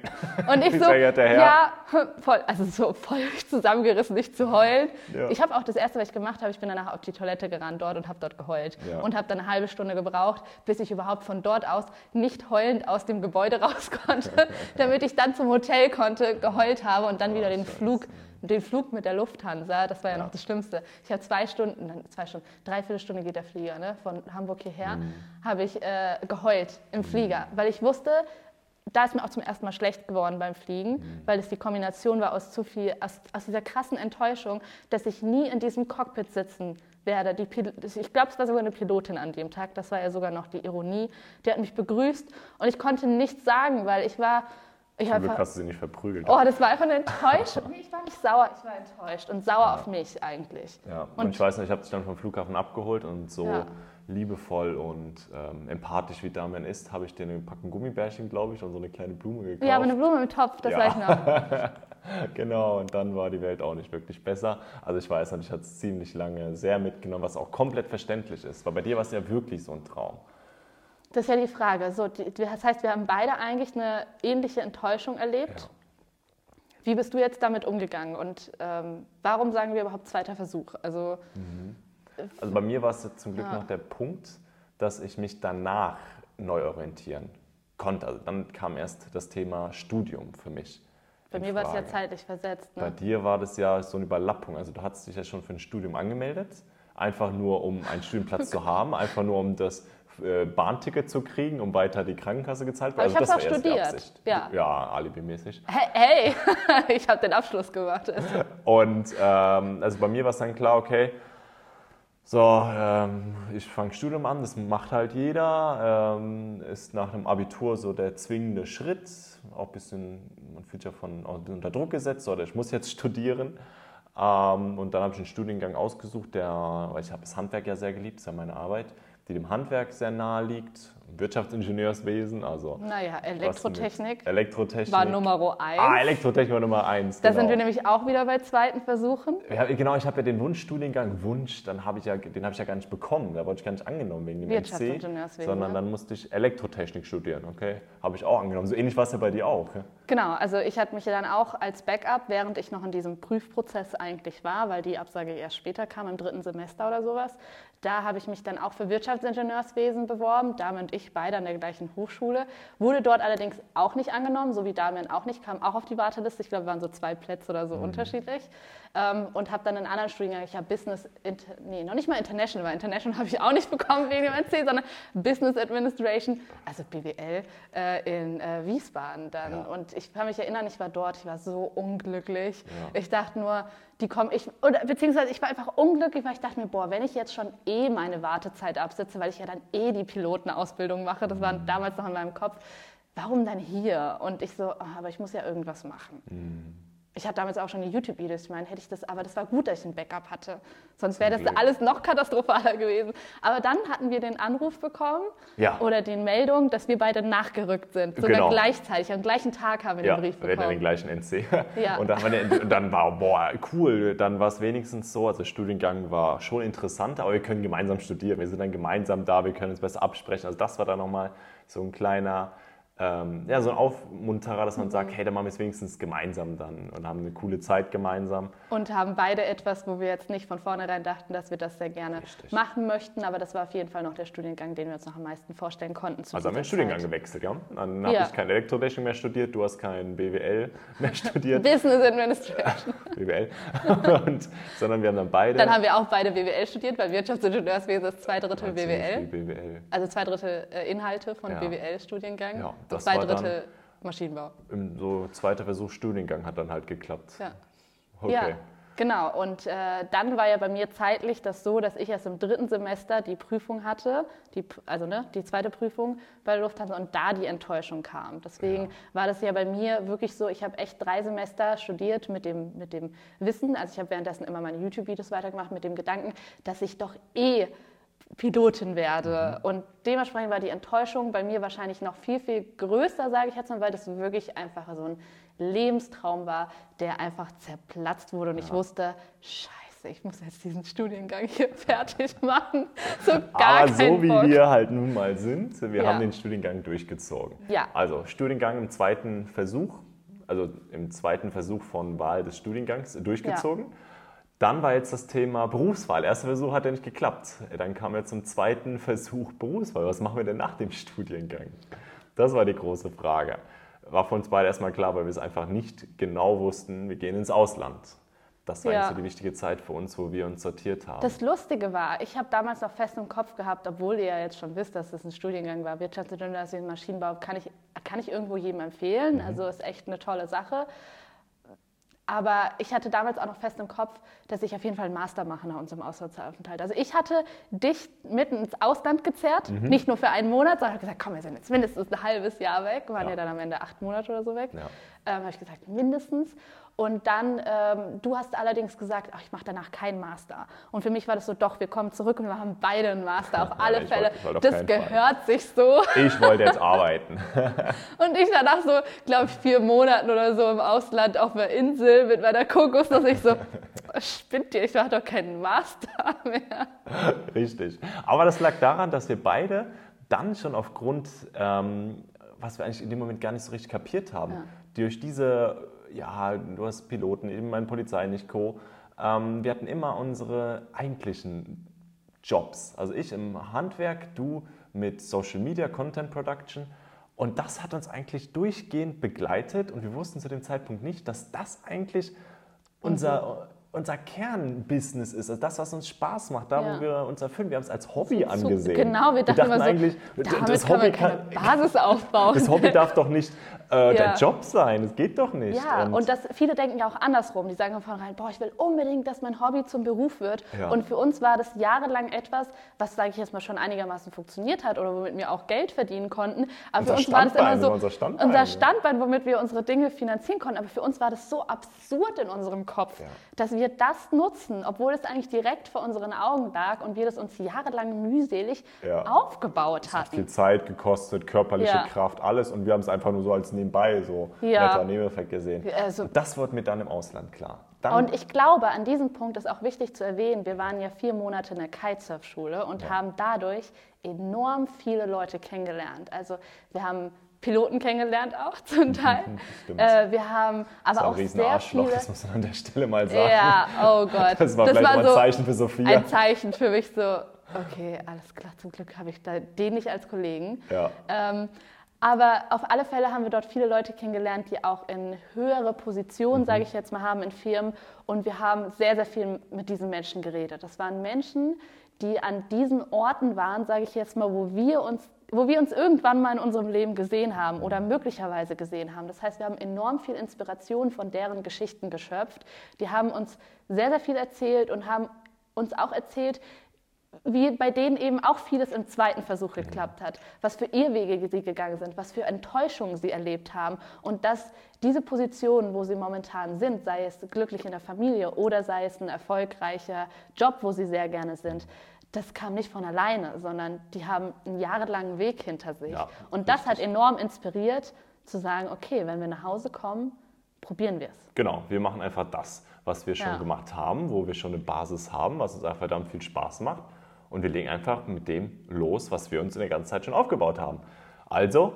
Und ich so, ja, voll, also so voll zusammengerissen, nicht zu heulen. Ja. Ich habe auch das Erste, was ich gemacht habe, ich bin danach auf die Toilette gerannt dort und habe dort geheult. Ja. Und habe dann eine halbe Stunde gebraucht, bis ich überhaupt von dort aus nicht heulend aus dem Gebäude raus konnte, damit ich dann zum Hotel konnte, geheult habe und dann oh, wieder den Flug den Flug mit der Lufthansa, das war ja, ja. noch das Schlimmste. Ich habe zwei Stunden, zwei Stunden, dreiviertel Stunde geht der Flieger, ne, von Hamburg hierher, mhm. habe ich äh, geheult im mhm. Flieger, weil ich wusste, da ist mir auch zum ersten Mal schlecht geworden beim Fliegen, mhm. weil es die Kombination war aus zu viel, aus, aus, dieser krassen Enttäuschung, dass ich nie in diesem Cockpit sitzen werde. Die, ich glaube, es war sogar eine Pilotin an dem Tag, das war ja sogar noch die Ironie. Die hat mich begrüßt und ich konnte nichts sagen, weil ich war ich Zum Glück hast du sie nicht verprügelt. Oh, das war einfach eine Enttäuschung. Nee, ich war nicht sauer, ich war enttäuscht und sauer ja. auf mich eigentlich. Ja, und, und ich weiß nicht, ich habe dich dann vom Flughafen abgeholt und so ja. liebevoll und ähm, empathisch wie Damian ist, habe ich dir eine Packung Gummibärchen, glaube ich, und so eine kleine Blume gekauft. Ja, aber eine Blume mit Topf, das ja. weiß ich noch. genau, und dann war die Welt auch nicht wirklich besser. Also ich weiß natürlich, hat es ziemlich lange sehr mitgenommen, was auch komplett verständlich ist, weil bei dir war es ja wirklich so ein Traum. Das ist ja die Frage. So, das heißt, wir haben beide eigentlich eine ähnliche Enttäuschung erlebt. Ja. Wie bist du jetzt damit umgegangen und ähm, warum sagen wir überhaupt zweiter Versuch? Also, mhm. also bei mir war es zum Glück ja. noch der Punkt, dass ich mich danach neu orientieren konnte. Also dann kam erst das Thema Studium für mich. Bei mir war es ja zeitlich versetzt. Ne? Bei dir war das ja so eine Überlappung. Also du hattest dich ja schon für ein Studium angemeldet, einfach nur um einen Studienplatz zu haben, einfach nur um das Bahnticket zu kriegen, um weiter die Krankenkasse gezahlt wird. Also ich habe auch studiert. Ja, ja alibimäßig. Hey, hey. ich habe den Abschluss gemacht. Und ähm, also bei mir war es dann klar, okay, so, ähm, ich fange Studium an, das macht halt jeder, ähm, ist nach einem Abitur so der zwingende Schritt, auch ein bisschen, man fühlt sich ja von unter Druck gesetzt, oder ich muss jetzt studieren. Ähm, und dann habe ich einen Studiengang ausgesucht, der, weil ich habe das Handwerk ja sehr geliebt, das ist ja meine Arbeit die dem Handwerk sehr nahe liegt. Wirtschaftsingenieurswesen, also. Naja, Elektrotechnik. Elektrotechnik. War Nummer eins. Ah, Elektrotechnik war Nummer eins. Da genau. sind wir nämlich auch wieder bei zweiten Versuchen. Ja, genau, ich habe ja den Wunschstudiengang Wunsch, dann habe ich ja, den habe ich ja gar nicht bekommen. Da wurde ich gar nicht angenommen wegen dem Wirtschaftsingenieurswesen. Sondern dann musste ich Elektrotechnik studieren, okay? Habe ich auch angenommen. So ähnlich war es ja bei dir auch. Ja? Genau, also ich hatte mich ja dann auch als Backup, während ich noch in diesem Prüfprozess eigentlich war, weil die Absage erst später kam, im dritten Semester oder sowas, da habe ich mich dann auch für Wirtschaftsingenieurswesen beworben, Damian und ich beide an der gleichen Hochschule. Wurde dort allerdings auch nicht angenommen, so wie Damian auch nicht, kam auch auf die Warteliste. Ich glaube, waren so zwei Plätze oder so mhm. unterschiedlich. Ähm, und habe dann einen anderen Studiengang, ich habe Business, Inter nee, noch nicht mal International, weil International habe ich auch nicht bekommen wegen dem NC, sondern Business Administration, also BWL, äh, in äh, Wiesbaden dann. Ja. Und ich kann mich erinnern, ich war dort, ich war so unglücklich. Ja. Ich dachte nur, die kommen, ich, oder beziehungsweise ich war einfach unglücklich, weil ich dachte mir, boah, wenn ich jetzt schon eh meine Wartezeit absitze, weil ich ja dann eh die Pilotenausbildung mache, das war mhm. damals noch in meinem Kopf, warum dann hier? Und ich so, oh, aber ich muss ja irgendwas machen. Mhm ich hatte damals auch schon die YouTube-Videos, ich meine, hätte ich das, aber das war gut, dass ich ein Backup hatte. Sonst wäre das alles noch katastrophaler gewesen. Aber dann hatten wir den Anruf bekommen ja. oder die Meldung, dass wir beide nachgerückt sind. Sogar genau. gleichzeitig. Am gleichen Tag haben wir ja, den Brief bekommen. Wir hatten den gleichen NC. Ja. Und, dann, den, dann war, boah, cool. Dann war es wenigstens so, also der Studiengang war schon interessant, aber wir können gemeinsam studieren. Wir sind dann gemeinsam da, wir können uns besser absprechen. Also das war dann nochmal so ein kleiner ähm, ja, so ein Aufmunterer, dass man sagt, hey, dann machen wir es wenigstens gemeinsam dann und haben eine coole Zeit gemeinsam. Und haben beide etwas, wo wir jetzt nicht von vornherein dachten, dass wir das sehr gerne Richtig. machen möchten, aber das war auf jeden Fall noch der Studiengang, den wir uns noch am meisten vorstellen konnten. also haben wir den Studiengang gewechselt, ja? Dann habe ja. ich kein Elektrotechnik mehr studiert, du hast kein BWL mehr studiert. Business Administration. BWL. und, sondern wir haben dann beide... Dann haben wir auch beide BWL studiert, weil Wirtschaftsingenieurswesen ist zwei Drittel BWL. BWL. Also zwei Drittel äh, Inhalte von ja. BWL-Studiengang. Ja. Das zwei Drittel Maschinenbau. Im so zweiter Versuch Studiengang hat dann halt geklappt. Ja. Okay. Ja, genau. Und äh, dann war ja bei mir zeitlich das so, dass ich erst im dritten Semester die Prüfung hatte, die, also ne, die zweite Prüfung bei der Lufthansa und da die Enttäuschung kam. Deswegen ja. war das ja bei mir wirklich so, ich habe echt drei Semester studiert mit dem, mit dem Wissen, also ich habe währenddessen immer meine YouTube-Videos weitergemacht mit dem Gedanken, dass ich doch eh Pilotin werde. Mhm. Und dementsprechend war die Enttäuschung bei mir wahrscheinlich noch viel, viel größer, sage ich jetzt mal, weil das wirklich einfach so ein Lebenstraum war, der einfach zerplatzt wurde. Und ja. ich wusste, scheiße, ich muss jetzt diesen Studiengang hier fertig machen. So gar Aber so wie Bock. wir halt nun mal sind, wir ja. haben den Studiengang durchgezogen. Ja. Also Studiengang im zweiten Versuch, also im zweiten Versuch von Wahl des Studiengangs durchgezogen. Ja. Dann war jetzt das Thema Berufswahl. Erster Versuch hat ja nicht geklappt. Dann kam wir zum zweiten Versuch Berufswahl. Was machen wir denn nach dem Studiengang? Das war die große Frage. War für uns beide erstmal klar, weil wir es einfach nicht genau wussten, wir gehen ins Ausland. Das war ja. eigentlich so die wichtige Zeit für uns, wo wir uns sortiert haben. Das Lustige war, ich habe damals noch fest im Kopf gehabt, obwohl ihr ja jetzt schon wisst, dass es das ein Studiengang war, Wirtschaftsingenieur, Maschinenbau, kann ich, kann ich irgendwo jedem empfehlen. Mhm. Also ist echt eine tolle Sache. Aber ich hatte damals auch noch fest im Kopf, dass ich auf jeden Fall einen Master mache nach unserem Auslandsaufenthalt. Also ich hatte dich mitten ins Ausland gezerrt, mhm. nicht nur für einen Monat, sondern gesagt, komm, wir sind jetzt mindestens ein halbes Jahr weg, waren ja, ja dann am Ende acht Monate oder so weg. Ja. Ähm, habe ich gesagt, mindestens. Und dann, ähm, du hast allerdings gesagt, ach, ich mache danach keinen Master. Und für mich war das so, doch, wir kommen zurück und wir haben beide einen Master, auf alle ja, Fälle. Wollte, das gehört Fall. sich so. Ich wollte jetzt arbeiten. und ich danach so, glaube ich, vier Monaten oder so im Ausland auf einer Insel mit meiner Kokos, dass ich so, spinnt ihr, ich mache doch keinen Master mehr. Richtig. Aber das lag daran, dass wir beide dann schon aufgrund, ähm, was wir eigentlich in dem Moment gar nicht so richtig kapiert haben, ja. Durch diese ja, du hast Piloten, eben mein Polizei, nicht Co. Ähm, wir hatten immer unsere eigentlichen Jobs. Also ich im Handwerk, du mit Social Media, Content Production. Und das hat uns eigentlich durchgehend begleitet und wir wussten zu dem Zeitpunkt nicht, dass das eigentlich unser, unser Kernbusiness ist, also das, was uns Spaß macht, da, ja. wo wir uns erfüllen. Wir haben es als Hobby angesehen. Genau, wir dachten, wir dachten immer so, eigentlich, das Hobby kann, Basis aufbauen. Das Hobby darf doch nicht äh, ja. der Job sein, das geht doch nicht. Ja, und, und das, viele denken ja auch andersrum. Die sagen von vornherein, boah, ich will unbedingt, dass mein Hobby zum Beruf wird. Ja. Und für uns war das jahrelang etwas, was, sage ich jetzt mal, schon einigermaßen funktioniert hat oder womit wir auch Geld verdienen konnten. Aber unser für uns Standbein, war das immer so unser Standbein, unser Standbein, womit wir unsere Dinge finanzieren konnten. Aber für uns war das so absurd in unserem Kopf, dass wir das nutzen, obwohl es eigentlich direkt vor unseren Augen lag und wir das uns jahrelang mühselig aufgebaut hatten. Es hat viel Zeit gekostet, körperliche Kraft, alles. Und wir haben es einfach nur so als nebenbei so ja. netter Nebeneffekt gesehen. Also, das wurde mir dann im Ausland klar. Dann und ich glaube, an diesem Punkt ist auch wichtig zu erwähnen, wir waren ja vier Monate in der Kitesurf-Schule und ja. haben dadurch enorm viele Leute kennengelernt. Also wir haben Piloten kennengelernt auch zum Teil. Äh, wir haben aber das auch, auch ein sehr viele... das muss man an der Stelle mal sagen. Ja, oh Gott. Das war das vielleicht war mal ein Zeichen für Sophia. Ein Zeichen für mich so, okay, alles klar, zum Glück habe ich den nicht als Kollegen. Ja. Ähm, Aber auf alle Fälle haben wir dort viele Leute kennengelernt, die auch in höhere Positionen, mhm. sage ich jetzt mal, haben in Firmen. Und wir haben sehr, sehr viel mit diesen Menschen geredet. Das waren Menschen, die an diesen Orten waren, sage ich jetzt mal, wo wir uns wo wir uns irgendwann mal in unserem Leben gesehen haben oder möglicherweise gesehen haben. Das heißt, wir haben enorm viel Inspiration von deren Geschichten geschöpft. Die haben uns sehr, sehr viel erzählt und haben uns auch erzählt, wie bei denen eben auch vieles im zweiten Versuch geklappt hat, was für Irrwege sie gegangen sind, was für Enttäuschungen sie erlebt haben und dass diese Positionen, wo sie momentan sind, sei es glücklich in der Familie oder sei es ein erfolgreicher Job, wo sie sehr gerne sind, das kam nicht von alleine, sondern die haben einen jahrelangen Weg hinter sich. Ja, und das hat enorm inspiriert, zu sagen, okay, wenn wir nach Hause kommen, probieren wir es. Genau, wir machen einfach das, was wir schon ja. gemacht haben, wo wir schon eine Basis haben, was uns einfach verdammt viel Spaß macht. Und wir legen einfach mit dem los, was wir uns in der ganzen Zeit schon aufgebaut haben. Also,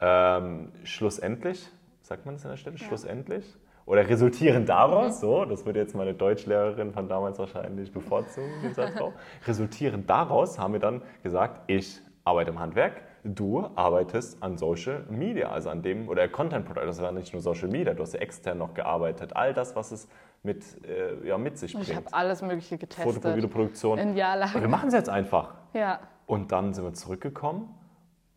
ähm, schlussendlich, sagt man das an der Stelle, ja. schlussendlich, oder resultieren daraus, mhm. so, das würde jetzt meine Deutschlehrerin von damals wahrscheinlich bevorzugen, den Satz auch, resultierend daraus haben wir dann gesagt, ich arbeite im Handwerk, du arbeitest an Social Media, also an dem, oder Content Product, das war nicht nur Social Media, du hast ja extern noch gearbeitet, all das, was es mit, äh, ja, mit sich bringt. Ich habe alles Mögliche getestet. Foto, Videoproduktion. In Jahrlang. Wir machen es jetzt einfach. Ja. Und dann sind wir zurückgekommen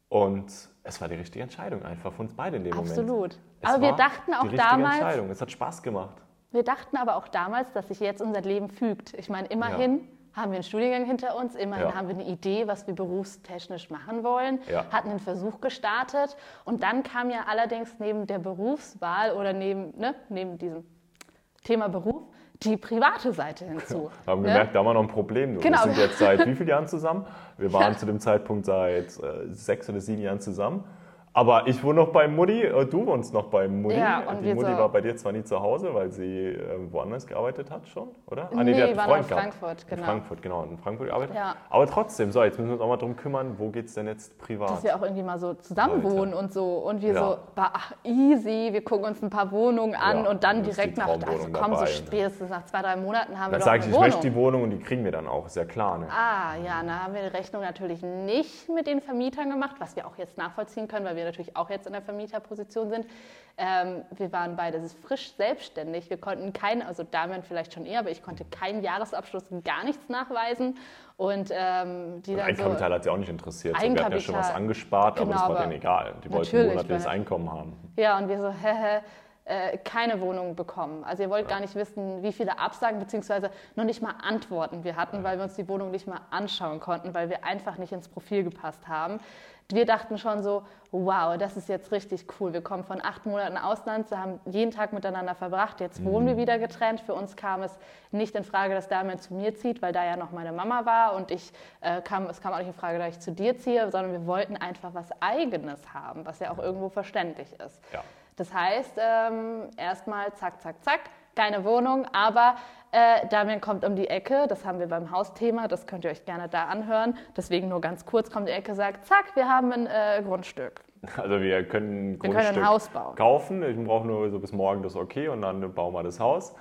und es war die richtige Entscheidung einfach für uns beide in dem Absolut. Moment. Absolut. Aber wir dachten auch die damals. Entscheidung. Es hat Spaß gemacht. Wir dachten aber auch damals, dass sich jetzt unser Leben fügt. Ich meine, immerhin. Ja haben wir einen Studiengang hinter uns, immerhin ja. haben wir eine Idee, was wir berufstechnisch machen wollen, ja. hatten einen Versuch gestartet und dann kam ja allerdings neben der Berufswahl oder neben, ne, neben diesem Thema Beruf die private Seite hinzu. Wir haben ne? gemerkt, da haben wir noch ein Problem. Genau. Wir sind jetzt seit wie vielen Jahren zusammen? Wir waren ja. zu dem Zeitpunkt seit äh, sechs oder sieben Jahren zusammen. Aber ich wohne noch bei Mutti, äh, du wohnst noch bei Mutti. Ja, und die Mutti so war bei dir zwar nie zu Hause, weil sie äh, woanders gearbeitet hat schon, oder? Ah, nee, nee die Freund in Frankfurt, genau. In Frankfurt, genau, in Frankfurt gearbeitet. Ja. Aber trotzdem, so, jetzt müssen wir uns auch mal darum kümmern, wo geht es denn jetzt privat? Dass wir auch irgendwie mal so zusammen Alter. wohnen und so. Und wir ja. so, ach, easy, wir gucken uns ein paar Wohnungen an ja, und dann direkt nach, also komm, so spätestens nach zwei, drei Monaten haben dann wir doch eine ich, Wohnung. ich möchte die Wohnung und die kriegen wir dann auch, ist ja klar. Ne? Ah, ja, da haben wir die Rechnung natürlich nicht mit den Vermietern gemacht, was wir auch jetzt nachvollziehen können, weil wir natürlich auch jetzt in der Vermieterposition sind. Ähm, wir waren beide frisch selbstständig. Wir konnten keinen, also Damian vielleicht schon eher, aber ich konnte keinen Jahresabschluss, gar nichts nachweisen. Und ähm, die und Eigenkapital so, hat sie auch nicht interessiert. So, wir hatten ja schon was angespart, genau, aber das war denen egal. Die wollten monatliches Einkommen haben. Ja, und wir so, hä, hä äh, keine Wohnung bekommen. Also ihr wollt ja. gar nicht wissen, wie viele Absagen bzw. noch nicht mal Antworten wir hatten, ja. weil wir uns die Wohnung nicht mal anschauen konnten, weil wir einfach nicht ins Profil gepasst haben wir dachten schon so, wow, das ist jetzt richtig cool. Wir kommen von acht Monaten Ausland, wir haben jeden Tag miteinander verbracht, jetzt wohnen mhm. wir wieder getrennt. Für uns kam es nicht in Frage, dass Damian zu mir zieht, weil da ja noch meine Mama war und ich äh, kam, es kam auch nicht in Frage, dass ich zu dir ziehe, sondern wir wollten einfach was Eigenes haben, was ja auch irgendwo verständlich ist. Ja. Das heißt, ähm, erstmal zack, zack, zack, keine Wohnung, aber äh, Damian kommt um die Ecke, das haben wir beim Hausthema, das könnt ihr euch gerne da anhören. Deswegen nur ganz kurz kommt die Ecke, sagt, zack, wir haben ein äh, Grundstück. Also wir können ein wir Grundstück können ein Haus bauen. kaufen. Ich brauche nur so bis morgen das okay und dann bauen wir das Haus.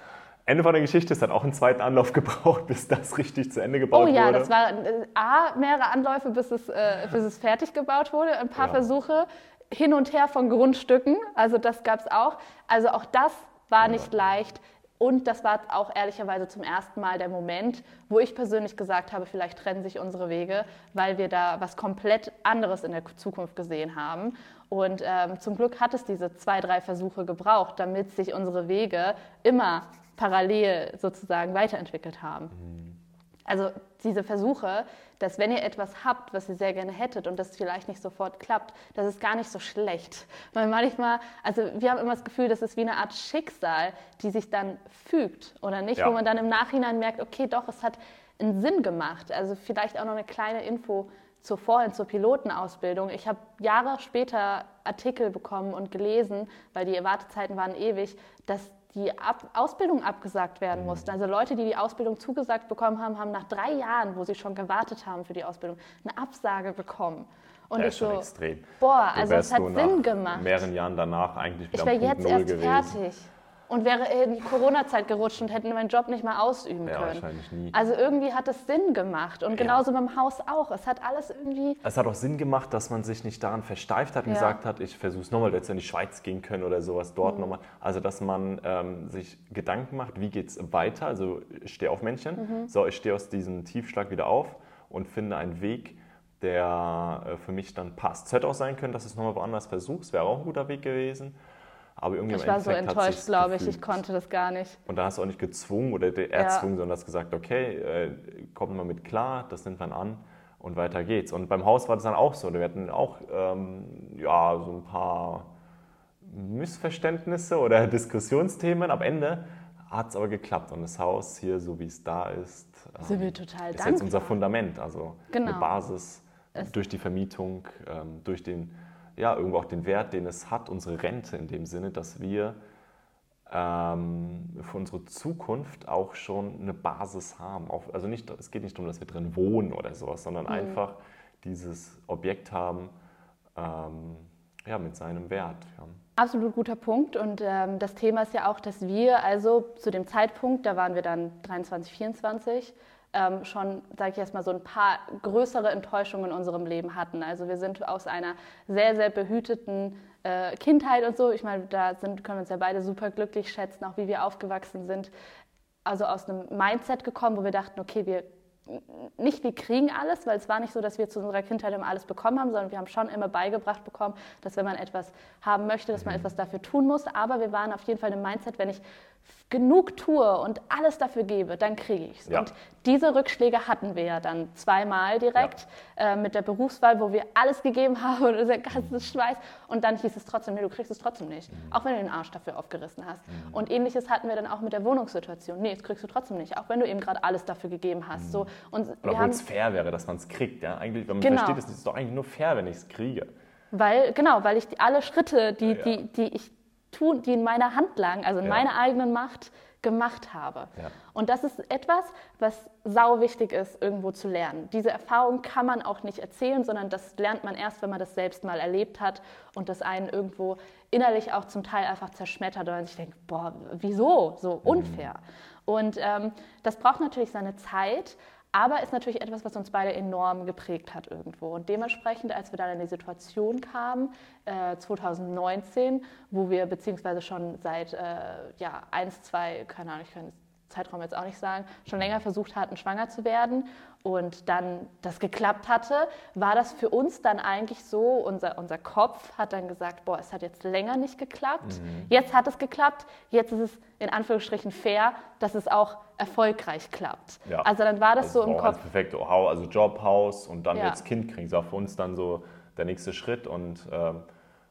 Ende von der Geschichte, es hat auch einen zweiten Anlauf gebraucht, bis das richtig zu Ende gebaut wurde. Oh ja, wurde. das war äh, A, mehrere Anläufe, bis es, äh, bis es fertig gebaut wurde, ein paar ja. Versuche hin und her von Grundstücken, also das gab es auch. Also auch das war ja. nicht leicht. Und das war auch ehrlicherweise zum ersten Mal der Moment, wo ich persönlich gesagt habe, vielleicht trennen sich unsere Wege, weil wir da was komplett anderes in der Zukunft gesehen haben. Und ähm, zum Glück hat es diese zwei, drei Versuche gebraucht, damit sich unsere Wege immer parallel sozusagen weiterentwickelt haben. Mhm. Also diese Versuche, dass wenn ihr etwas habt, was ihr sehr gerne hättet und das vielleicht nicht sofort klappt, das ist gar nicht so schlecht. Weil manchmal, also wir haben immer das Gefühl, das ist wie eine Art Schicksal, die sich dann fügt oder nicht, ja. wo man dann im Nachhinein merkt, okay, doch, es hat einen Sinn gemacht. Also vielleicht auch noch eine kleine Info zur vorhin zur Pilotenausbildung. Ich habe Jahre später Artikel bekommen und gelesen, weil die Wartezeiten waren ewig, dass die Ab Ausbildung abgesagt werden mhm. mussten. Also Leute, die die Ausbildung zugesagt bekommen haben, haben nach drei Jahren, wo sie schon gewartet haben für die Ausbildung, eine Absage bekommen. Und das ich so, extrem. boah, also es hat Sinn gemacht. mehreren Jahren danach eigentlich wieder Ich wäre jetzt erst gewesen. fertig. Und wäre in die Corona-Zeit gerutscht und hätte meinen Job nicht mal ausüben Ja, können. wahrscheinlich nie. Also irgendwie hat es Sinn gemacht und genauso beim Haus auch. Es hat alles irgendwie. Es hat auch Sinn gemacht, dass man sich nicht daran versteift hat und Ja. gesagt hat, ich versuche es nochmal, jetzt in die Schweiz gehen können oder sowas dort Mhm. nochmal. Also, dass man ähm, sich Gedanken macht, wie geht es weiter? Also, ich stehe auf Männchen, Mhm. so, ich stehe aus diesem Tiefschlag wieder auf und finde einen Weg, der äh, für mich dann passt. Es hätte auch sein können, dass ich es nochmal woanders versuche, es wäre auch ein guter Weg gewesen. Aber irgendwie Ich war so enttäuscht, glaube ich. Ich konnte das gar nicht. Und da hast du auch nicht gezwungen oder er Ja. erzwungen, sondern hast gesagt, okay, äh, kommt mal mit klar, das nimmt man an und weiter geht's. Und beim Haus war das dann auch so. Wir hatten auch ähm, ja, so ein paar Missverständnisse oder Diskussionsthemen. Am Ende hat es aber geklappt und das Haus hier, so wie es da ist, ähm, ist jetzt unser dankbar. Fundament. Also Genau. eine Basis Es- durch die Vermietung, ähm, durch den, ja, irgendwo auch den Wert, den es hat, unsere Rente in dem Sinne, dass wir ähm, für unsere Zukunft auch schon eine Basis haben. Auch, also nicht, es geht nicht darum, dass wir drin wohnen oder sowas, sondern Mhm. einfach dieses Objekt haben ähm, ja, mit seinem Wert. Ja. Absolut guter Punkt. Und ähm, das Thema ist ja auch, dass wir also zu dem Zeitpunkt, da waren wir dann 23, 24, ähm, schon, sage ich erstmal, so ein paar größere Enttäuschungen in unserem Leben hatten. Also wir sind aus einer sehr, sehr behüteten äh, Kindheit und so, ich meine, da sind, können wir uns ja beide super glücklich schätzen, auch wie wir aufgewachsen sind. Also aus einem Mindset gekommen, wo wir dachten, okay, wir nicht, wir kriegen alles, weil es war nicht so, dass wir zu unserer Kindheit immer alles bekommen haben, sondern wir haben schon immer beigebracht bekommen, dass wenn man etwas haben möchte, dass man etwas dafür tun muss. Aber wir waren auf jeden Fall im Mindset, wenn ich genug tue und alles dafür gebe, dann kriege ich es. Ja. Und diese Rückschläge hatten wir ja dann zweimal direkt äh, mit der Berufswahl, wo wir alles gegeben haben und unser ganzes Schweiß. Und dann hieß es trotzdem, nee, du kriegst es trotzdem nicht, auch wenn du den Arsch dafür aufgerissen hast. Und ähnliches hatten wir dann auch mit der Wohnungssituation. Nee, das kriegst du trotzdem nicht, auch wenn du eben gerade alles dafür gegeben hast. So, und obwohl es fair wäre, dass man es kriegt. Ja? Eigentlich, wenn man Genau. versteht, es ist doch eigentlich nur fair, wenn ich es kriege. Weil, genau, weil ich die, alle Schritte, die, Ja, ja. Die, die ich tun, die in meiner Hand lagen, also in Ja. meiner eigenen Macht, gemacht habe. Ja. Und das ist etwas, was sau wichtig ist, irgendwo zu lernen. Diese Erfahrung kann man auch nicht erzählen, sondern das lernt man erst, wenn man das selbst mal erlebt hat und das einen irgendwo innerlich auch zum Teil einfach zerschmettert oder sich denkt, boah, wieso? So unfair. Und ähm, das braucht natürlich seine Zeit, aber ist natürlich etwas, was uns beide enorm geprägt hat irgendwo. Und dementsprechend, als wir dann in die Situation kamen, äh, 2019, wo wir beziehungsweise schon seit äh, ja, eins, zwei, keine Ahnung, ich kann den Zeitraum jetzt auch nicht sagen, schon länger versucht hatten, schwanger zu werden und dann das geklappt hatte, war das für uns dann eigentlich so, unser, unser Kopf hat dann gesagt, boah, es hat jetzt länger nicht geklappt, jetzt hat es geklappt, jetzt ist es in Anführungsstrichen fair, dass es auch erfolgreich klappt. Ja. Also dann war das Also so im Kopf. perfekt. Also Job, Haus und dann Ja. jetzt Kind kriegen. Das war für uns dann so der nächste Schritt und ähm,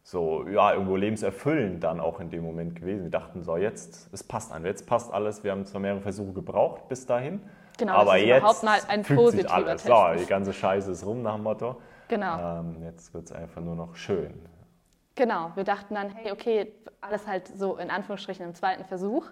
so, ja, irgendwo lebenserfüllend dann auch in dem Moment gewesen. Wir dachten so, jetzt, es passt an, jetzt passt alles. Wir haben zwar mehrere Versuche gebraucht bis dahin, Genau, aber jetzt mal ein fügt sich alles. Test So, die ganze Scheiße ist rum nach dem Motto. Genau. Ähm, jetzt wird es einfach nur noch schön. Genau, wir dachten dann, hey, okay, alles halt so in Anführungsstrichen im zweiten Versuch.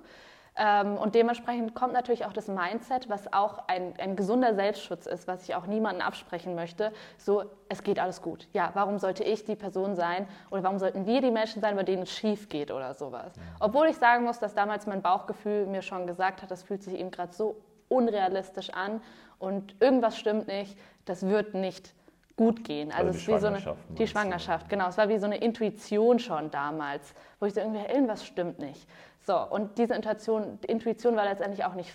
Ähm, und dementsprechend kommt natürlich auch das Mindset, was auch ein, ein gesunder Selbstschutz ist, was ich auch niemandem absprechen möchte. So, es geht alles gut. Ja, warum sollte ich die Person sein oder warum sollten wir die Menschen sein, bei denen es schief geht oder sowas? Obwohl ich sagen muss, dass damals mein Bauchgefühl mir schon gesagt hat, das fühlt sich eben gerade so unrealistisch an und irgendwas stimmt nicht, das wird nicht gut gehen. Also, Also es ist wie so eine, Schwangerschaft die? Schwangerschaft, genau. Es war wie so eine Intuition schon damals, wo ich so irgendwie, irgendwas stimmt nicht. So, und diese Intuition, die Intuition war letztendlich auch nicht,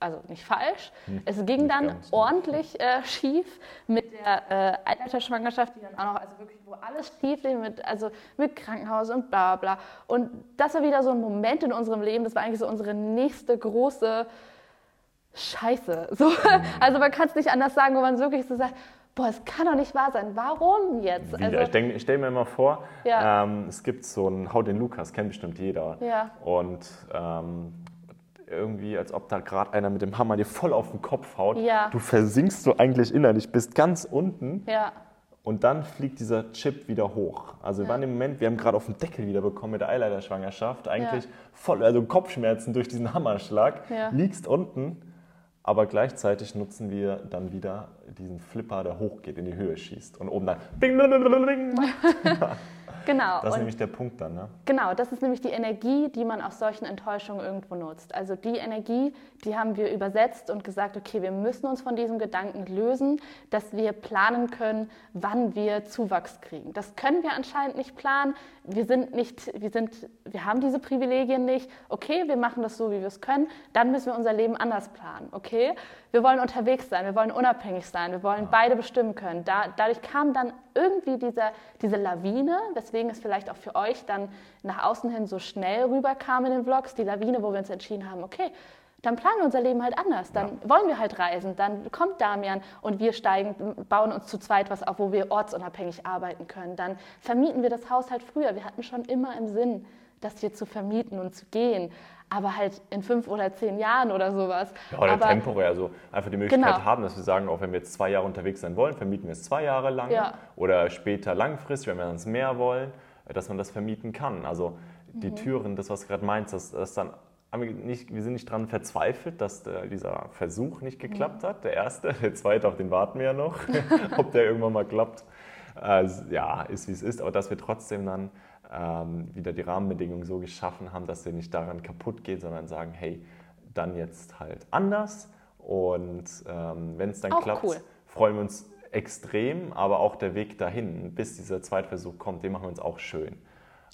also nicht falsch. Es ging Hm. nicht dann ganz, ne? ordentlich äh, schief mit der äh, Eileiterschwangerschaft, die dann auch noch, also wirklich, wo alles schief lief, mit, also mit Krankenhaus und bla bla. Und das war wieder so ein Moment in unserem Leben, das war eigentlich so unsere nächste große Scheiße. So, also man kann es nicht anders sagen, wo man wirklich so sagt, boah, es kann doch nicht wahr sein. Warum jetzt? Wieder. Also, ich ich stelle mir immer vor, Ja. ähm, es gibt so einen Hau den Lukas, kennt bestimmt jeder. Ja. Und ähm, irgendwie, als ob da gerade einer mit dem Hammer dir voll auf den Kopf haut. Ja. Du versinkst so eigentlich innerlich, bist ganz unten ja, und dann fliegt dieser Chip wieder hoch. Also wir waren im Moment, wir haben gerade auf den Deckel wieder bekommen mit der Eileiterschwangerschaft, eigentlich voll, also Kopfschmerzen durch diesen Hammerschlag, liegst unten, aber gleichzeitig nutzen wir dann wieder diesen Flipper, der hochgeht, in die Höhe schießt und oben dann bing, bing, bing. Genau. Das ist nämlich der Punkt dann, ne? Genau, das ist nämlich die Energie, die man aus solchen Enttäuschungen irgendwo nutzt. Also die Energie, die haben wir übersetzt und gesagt, okay, wir müssen uns von diesem Gedanken lösen, dass wir planen können, wann wir Zuwachs kriegen. Das können wir anscheinend nicht planen. Wir sind nicht, wir sind, wir haben diese Privilegien nicht. Okay, wir machen das so, wie wir es können. Dann müssen wir unser Leben anders planen. Okay, wir wollen unterwegs sein, wir wollen unabhängig sein, wir wollen beide bestimmen können. Da, dadurch kam dann irgendwie dieser, diese Lawine, weswegen es vielleicht auch für euch dann nach außen hin so schnell rüberkam in den Vlogs, die Lawine, wo wir uns entschieden haben, okay, dann planen wir unser Leben halt anders. Dann ja. wollen wir halt reisen. Dann kommt Damian und wir steigen, bauen uns zu zweit was auf, wo wir ortsunabhängig arbeiten können. Dann vermieten wir das Haus halt früher. Wir hatten schon immer im Sinn, das hier zu vermieten und zu gehen. Aber halt in fünf oder zehn Jahren oder sowas. Ja, oder Aber, temporär. Also einfach die Möglichkeit Genau. haben, dass wir sagen, auch wenn wir jetzt zwei Jahre unterwegs sein wollen, vermieten wir es zwei Jahre lang. Ja. Oder später langfristig, wenn wir uns mehr wollen, dass man das vermieten kann. Also die Mhm. Türen, das, was du gerade meinst, dass, dass dann wir, nicht, wir sind nicht daran verzweifelt, dass der, dieser Versuch nicht geklappt hat. Der erste, der zweite, auf den warten wir ja noch, ob der irgendwann mal klappt. Also, ja, ist wie es ist, aber dass wir trotzdem dann ähm, wieder die Rahmenbedingungen so geschaffen haben, dass wir nicht daran kaputt gehen, sondern sagen, hey, dann jetzt halt anders. Und ähm, wenn es dann Auch klappt, cool. freuen wir uns extrem, aber auch der Weg dahin, bis dieser Zweitversuch kommt, den machen wir uns auch schön.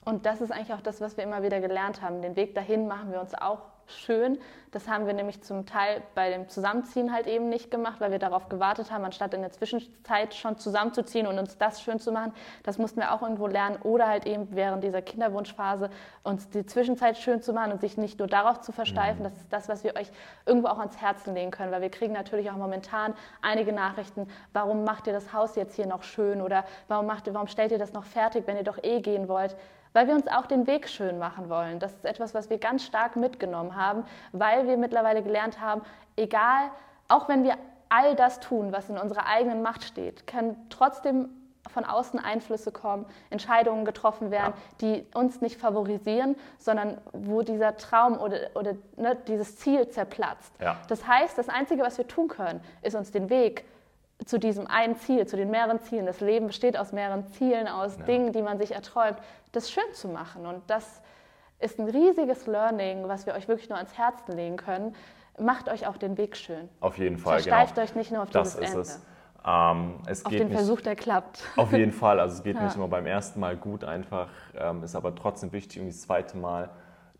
Und das ist eigentlich auch das, was wir immer wieder gelernt haben. Den Weg dahin machen wir uns auch schön. Das haben wir nämlich zum Teil bei dem Zusammenziehen halt eben nicht gemacht, weil wir darauf gewartet haben, anstatt in der Zwischenzeit schon zusammenzuziehen und uns das schön zu machen. Das mussten wir auch irgendwo lernen. Oder halt eben während dieser Kinderwunschphase uns die Zwischenzeit schön zu machen und sich nicht nur darauf zu versteifen. Das ist das, was wir euch irgendwo auch ans Herzen legen können, weil wir kriegen natürlich auch momentan einige Nachrichten, warum macht ihr das Haus jetzt hier noch schön oder warum, macht warum stellt ihr das noch fertig, wenn ihr doch eh gehen wollt weil wir uns auch den Weg schön machen wollen. Das ist etwas, was wir ganz stark mitgenommen haben, weil wir mittlerweile gelernt haben, egal, auch wenn wir all das tun, was in unserer eigenen Macht steht, können trotzdem von außen Einflüsse kommen, Entscheidungen getroffen werden, die uns nicht favorisieren, sondern wo dieser Traum oder, oder ne, dieses Ziel zerplatzt. Ja. Das heißt, das Einzige, was wir tun können, ist uns den Weg zu diesem einen Ziel, zu den mehreren Zielen. Das Leben besteht aus mehreren Zielen, aus Ja. Dingen, die man sich erträumt, das schön zu machen. Und das ist ein riesiges Learning, was wir euch wirklich nur ans Herzen legen können. Macht euch auch den Weg schön. Auf jeden Fall, Versteift genau. euch nicht nur auf Das dieses ist Ende. es. Ähm, es Auf geht den nicht, Versuch, der klappt. Auf jeden Fall. Also es geht Ja. nicht immer beim ersten Mal gut einfach. Ähm, ist aber trotzdem wichtig, irgendwie das zweite Mal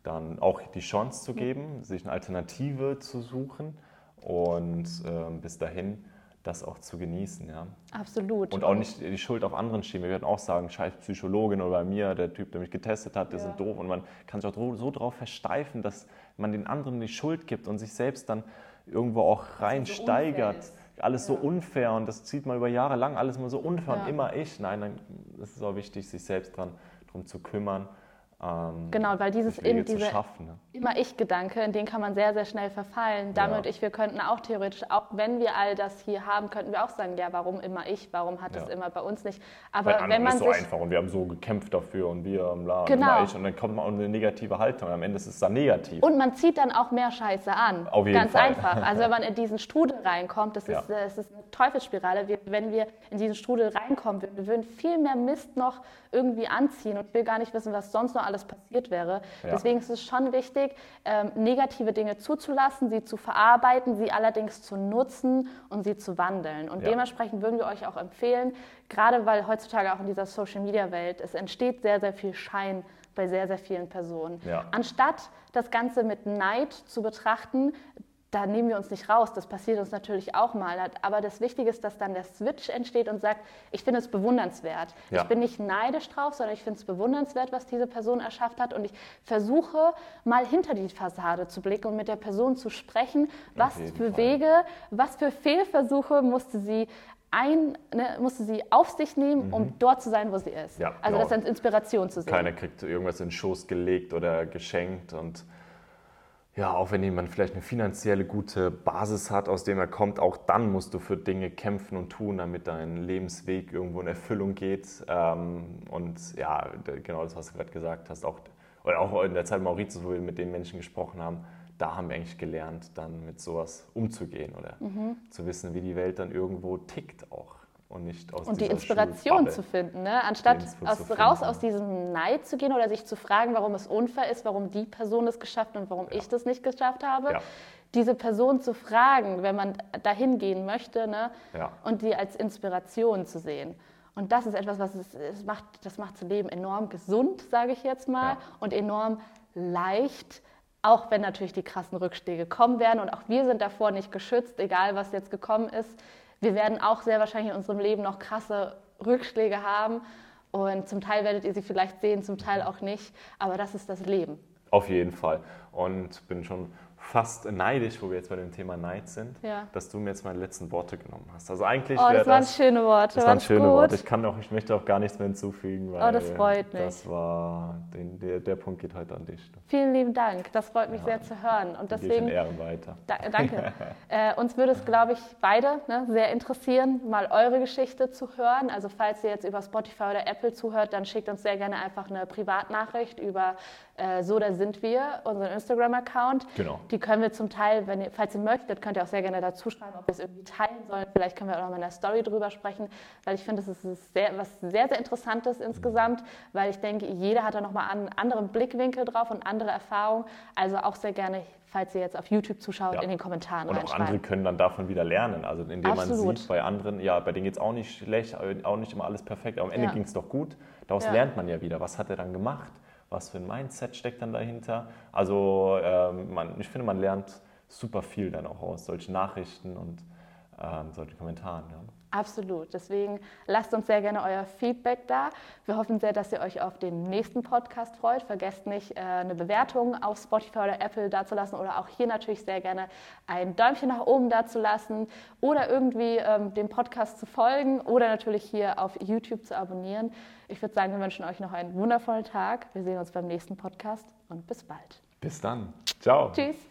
dann auch die Chance zu geben, sich eine Alternative zu suchen und ähm, bis dahin das auch zu genießen. Ja. Absolut. Und auch nicht die Schuld auf anderen schieben. Wir würden auch sagen, scheiß Psychologin oder bei mir, der Typ, der mich getestet hat, der Ja. sind doof. Und man kann sich auch so darauf versteifen, dass man den anderen die Schuld gibt und sich selbst dann irgendwo auch reinsteigert. ist. alles so Ja. unfair und das zieht man über Jahre lang, alles mal so unfair Ja. und immer ich. Nein, dann ist es auch wichtig, sich selbst dran, drum zu kümmern. Ähm, Genau, weil dieses eben diese schaffen. Ne? immer ich-Gedanke, in den kann man sehr, sehr schnell verfallen. Damit Ja. ich, wir könnten auch theoretisch, auch wenn wir all das hier haben, könnten wir auch sagen, ja, warum immer ich, warum hat es Ja. immer bei uns nicht. Aber wenn man ist so sich einfach und wir haben so gekämpft dafür und wir und bla Genau. immer ich und dann kommt man auch eine negative Haltung. Am Ende ist es dann negativ. Und man zieht dann auch mehr Scheiße an. Auf jeden Ganz Fall. einfach. Also wenn man in diesen Strudel reinkommt, das ist, Ja. äh, ist eine Teufelsspirale. Wir, wenn wir in diesen Strudel reinkommen, wir, wir würden viel mehr Mist noch irgendwie anziehen und ich will gar nicht wissen, was sonst noch alles passiert wäre. Ja. Deswegen ist es schon wichtig, ähm, negative Dinge zuzulassen, sie zu verarbeiten, sie allerdings zu nutzen und sie zu wandeln. Und Ja. dementsprechend würden wir euch auch empfehlen, gerade weil heutzutage auch in dieser Social-Media-Welt, es entsteht sehr, sehr viel Schein bei sehr, sehr vielen Personen. Ja. Anstatt das Ganze mit Neid zu betrachten, da nehmen wir uns nicht raus, das passiert uns natürlich auch mal. Aber das Wichtige ist, dass dann der Switch entsteht und sagt, ich finde es bewundernswert. Ja. Ich bin nicht neidisch drauf, sondern ich finde es bewundernswert, was diese Person erschafft hat. Und ich versuche mal hinter die Fassade zu blicken und mit der Person zu sprechen, was für Fall. Wege, was für Fehlversuche musste sie ein, ne, musste sie auf sich nehmen, um dort zu sein, wo sie ist. Mhm. Ja, also genau. das als Inspiration zu sehen. Keiner kriegt irgendwas in den Schoß gelegt oder geschenkt und ja, auch wenn jemand vielleicht eine finanzielle gute Basis hat, aus dem er kommt, auch dann musst du für Dinge kämpfen und tun, damit dein Lebensweg irgendwo in Erfüllung geht. Ähm, Und ja, genau das, was du gerade gesagt hast, auch, oder auch in der Zeit Mauritius, wo wir mit den Menschen gesprochen haben, da haben wir eigentlich gelernt, dann mit sowas umzugehen oder Mhm. zu wissen, wie die Welt dann irgendwo tickt auch. Und nicht aus Und die Inspiration zu finden, ne? anstatt aus, raus aus diesem Neid zu gehen oder sich zu fragen, warum es unfair ist, warum die Person es geschafft hat und warum ich das nicht geschafft habe. Ja. Diese Person zu fragen, wenn man dahin gehen möchte ne? Ja. und die als Inspiration zu sehen. Und das ist etwas, was es, es macht, das macht das Leben enorm gesund, sage ich jetzt mal, Ja. und enorm leicht, auch wenn natürlich die krassen Rückschläge kommen werden. Und auch wir sind davor nicht geschützt, egal was jetzt gekommen ist. Wir werden auch sehr wahrscheinlich in unserem Leben noch krasse Rückschläge haben. Und zum Teil werdet ihr sie vielleicht sehen, zum Teil auch nicht. Aber das ist das Leben. Auf jeden Fall. Und bin schon fast neidisch, wo wir jetzt bei dem Thema Neid sind, Ja. dass du mir jetzt meine letzten Worte genommen hast. Also eigentlich Oh, das waren das, schöne Worte. das waren schöne gut? Worte. Ich, kann auch, ich möchte auch gar nichts mehr hinzufügen, weil Oh, das freut mich. das war, den, der, der Punkt geht heute an dich. Vielen lieben Dank. Das freut mich sehr zu hören. Und deswegen Ehren weiter. Da, danke. äh, uns würde es, glaube ich, beide ne, sehr interessieren, mal eure Geschichte zu hören. Also falls ihr jetzt über Spotify oder Apple zuhört, dann schickt uns sehr gerne einfach eine Privatnachricht über äh, So, da sind wir, unseren Instagram-Account. Genau. Die können wir zum Teil, wenn ihr, falls ihr möchtet, könnt ihr auch sehr gerne dazu schreiben, ob wir es irgendwie teilen sollen. Vielleicht können wir auch noch mal in der Story drüber sprechen, weil ich finde, es ist sehr, was sehr, sehr Interessantes insgesamt, weil ich denke, jeder hat da nochmal einen anderen Blickwinkel drauf und andere Erfahrungen. Also auch sehr gerne, falls ihr jetzt auf YouTube zuschaut, Ja. in den Kommentaren Und auch andere können dann davon wieder lernen. Also indem Absolut. man sieht, bei anderen, ja, bei denen geht es auch nicht schlecht, auch nicht immer alles perfekt, aber am Ende Ja. ging es doch gut. Daraus Ja. lernt man ja wieder, was hat er dann gemacht, was für ein Mindset steckt dann dahinter. Also ähm, man, ich finde, man lernt super viel dann auch aus solchen Nachrichten und ähm, solchen Kommentaren. Ja. Absolut. Deswegen lasst uns sehr gerne euer Feedback da. Wir hoffen sehr, dass ihr euch auf den nächsten Podcast freut. Vergesst nicht, äh, eine Bewertung auf Spotify oder Apple dazulassen oder auch hier natürlich sehr gerne ein Däumchen nach oben dazulassen oder irgendwie ähm, dem Podcast zu folgen oder natürlich hier auf YouTube zu abonnieren. Ich würde sagen, wir wünschen euch noch einen wundervollen Tag. Wir sehen uns beim nächsten Podcast und bis bald. Bis dann. Ciao. Tschüss.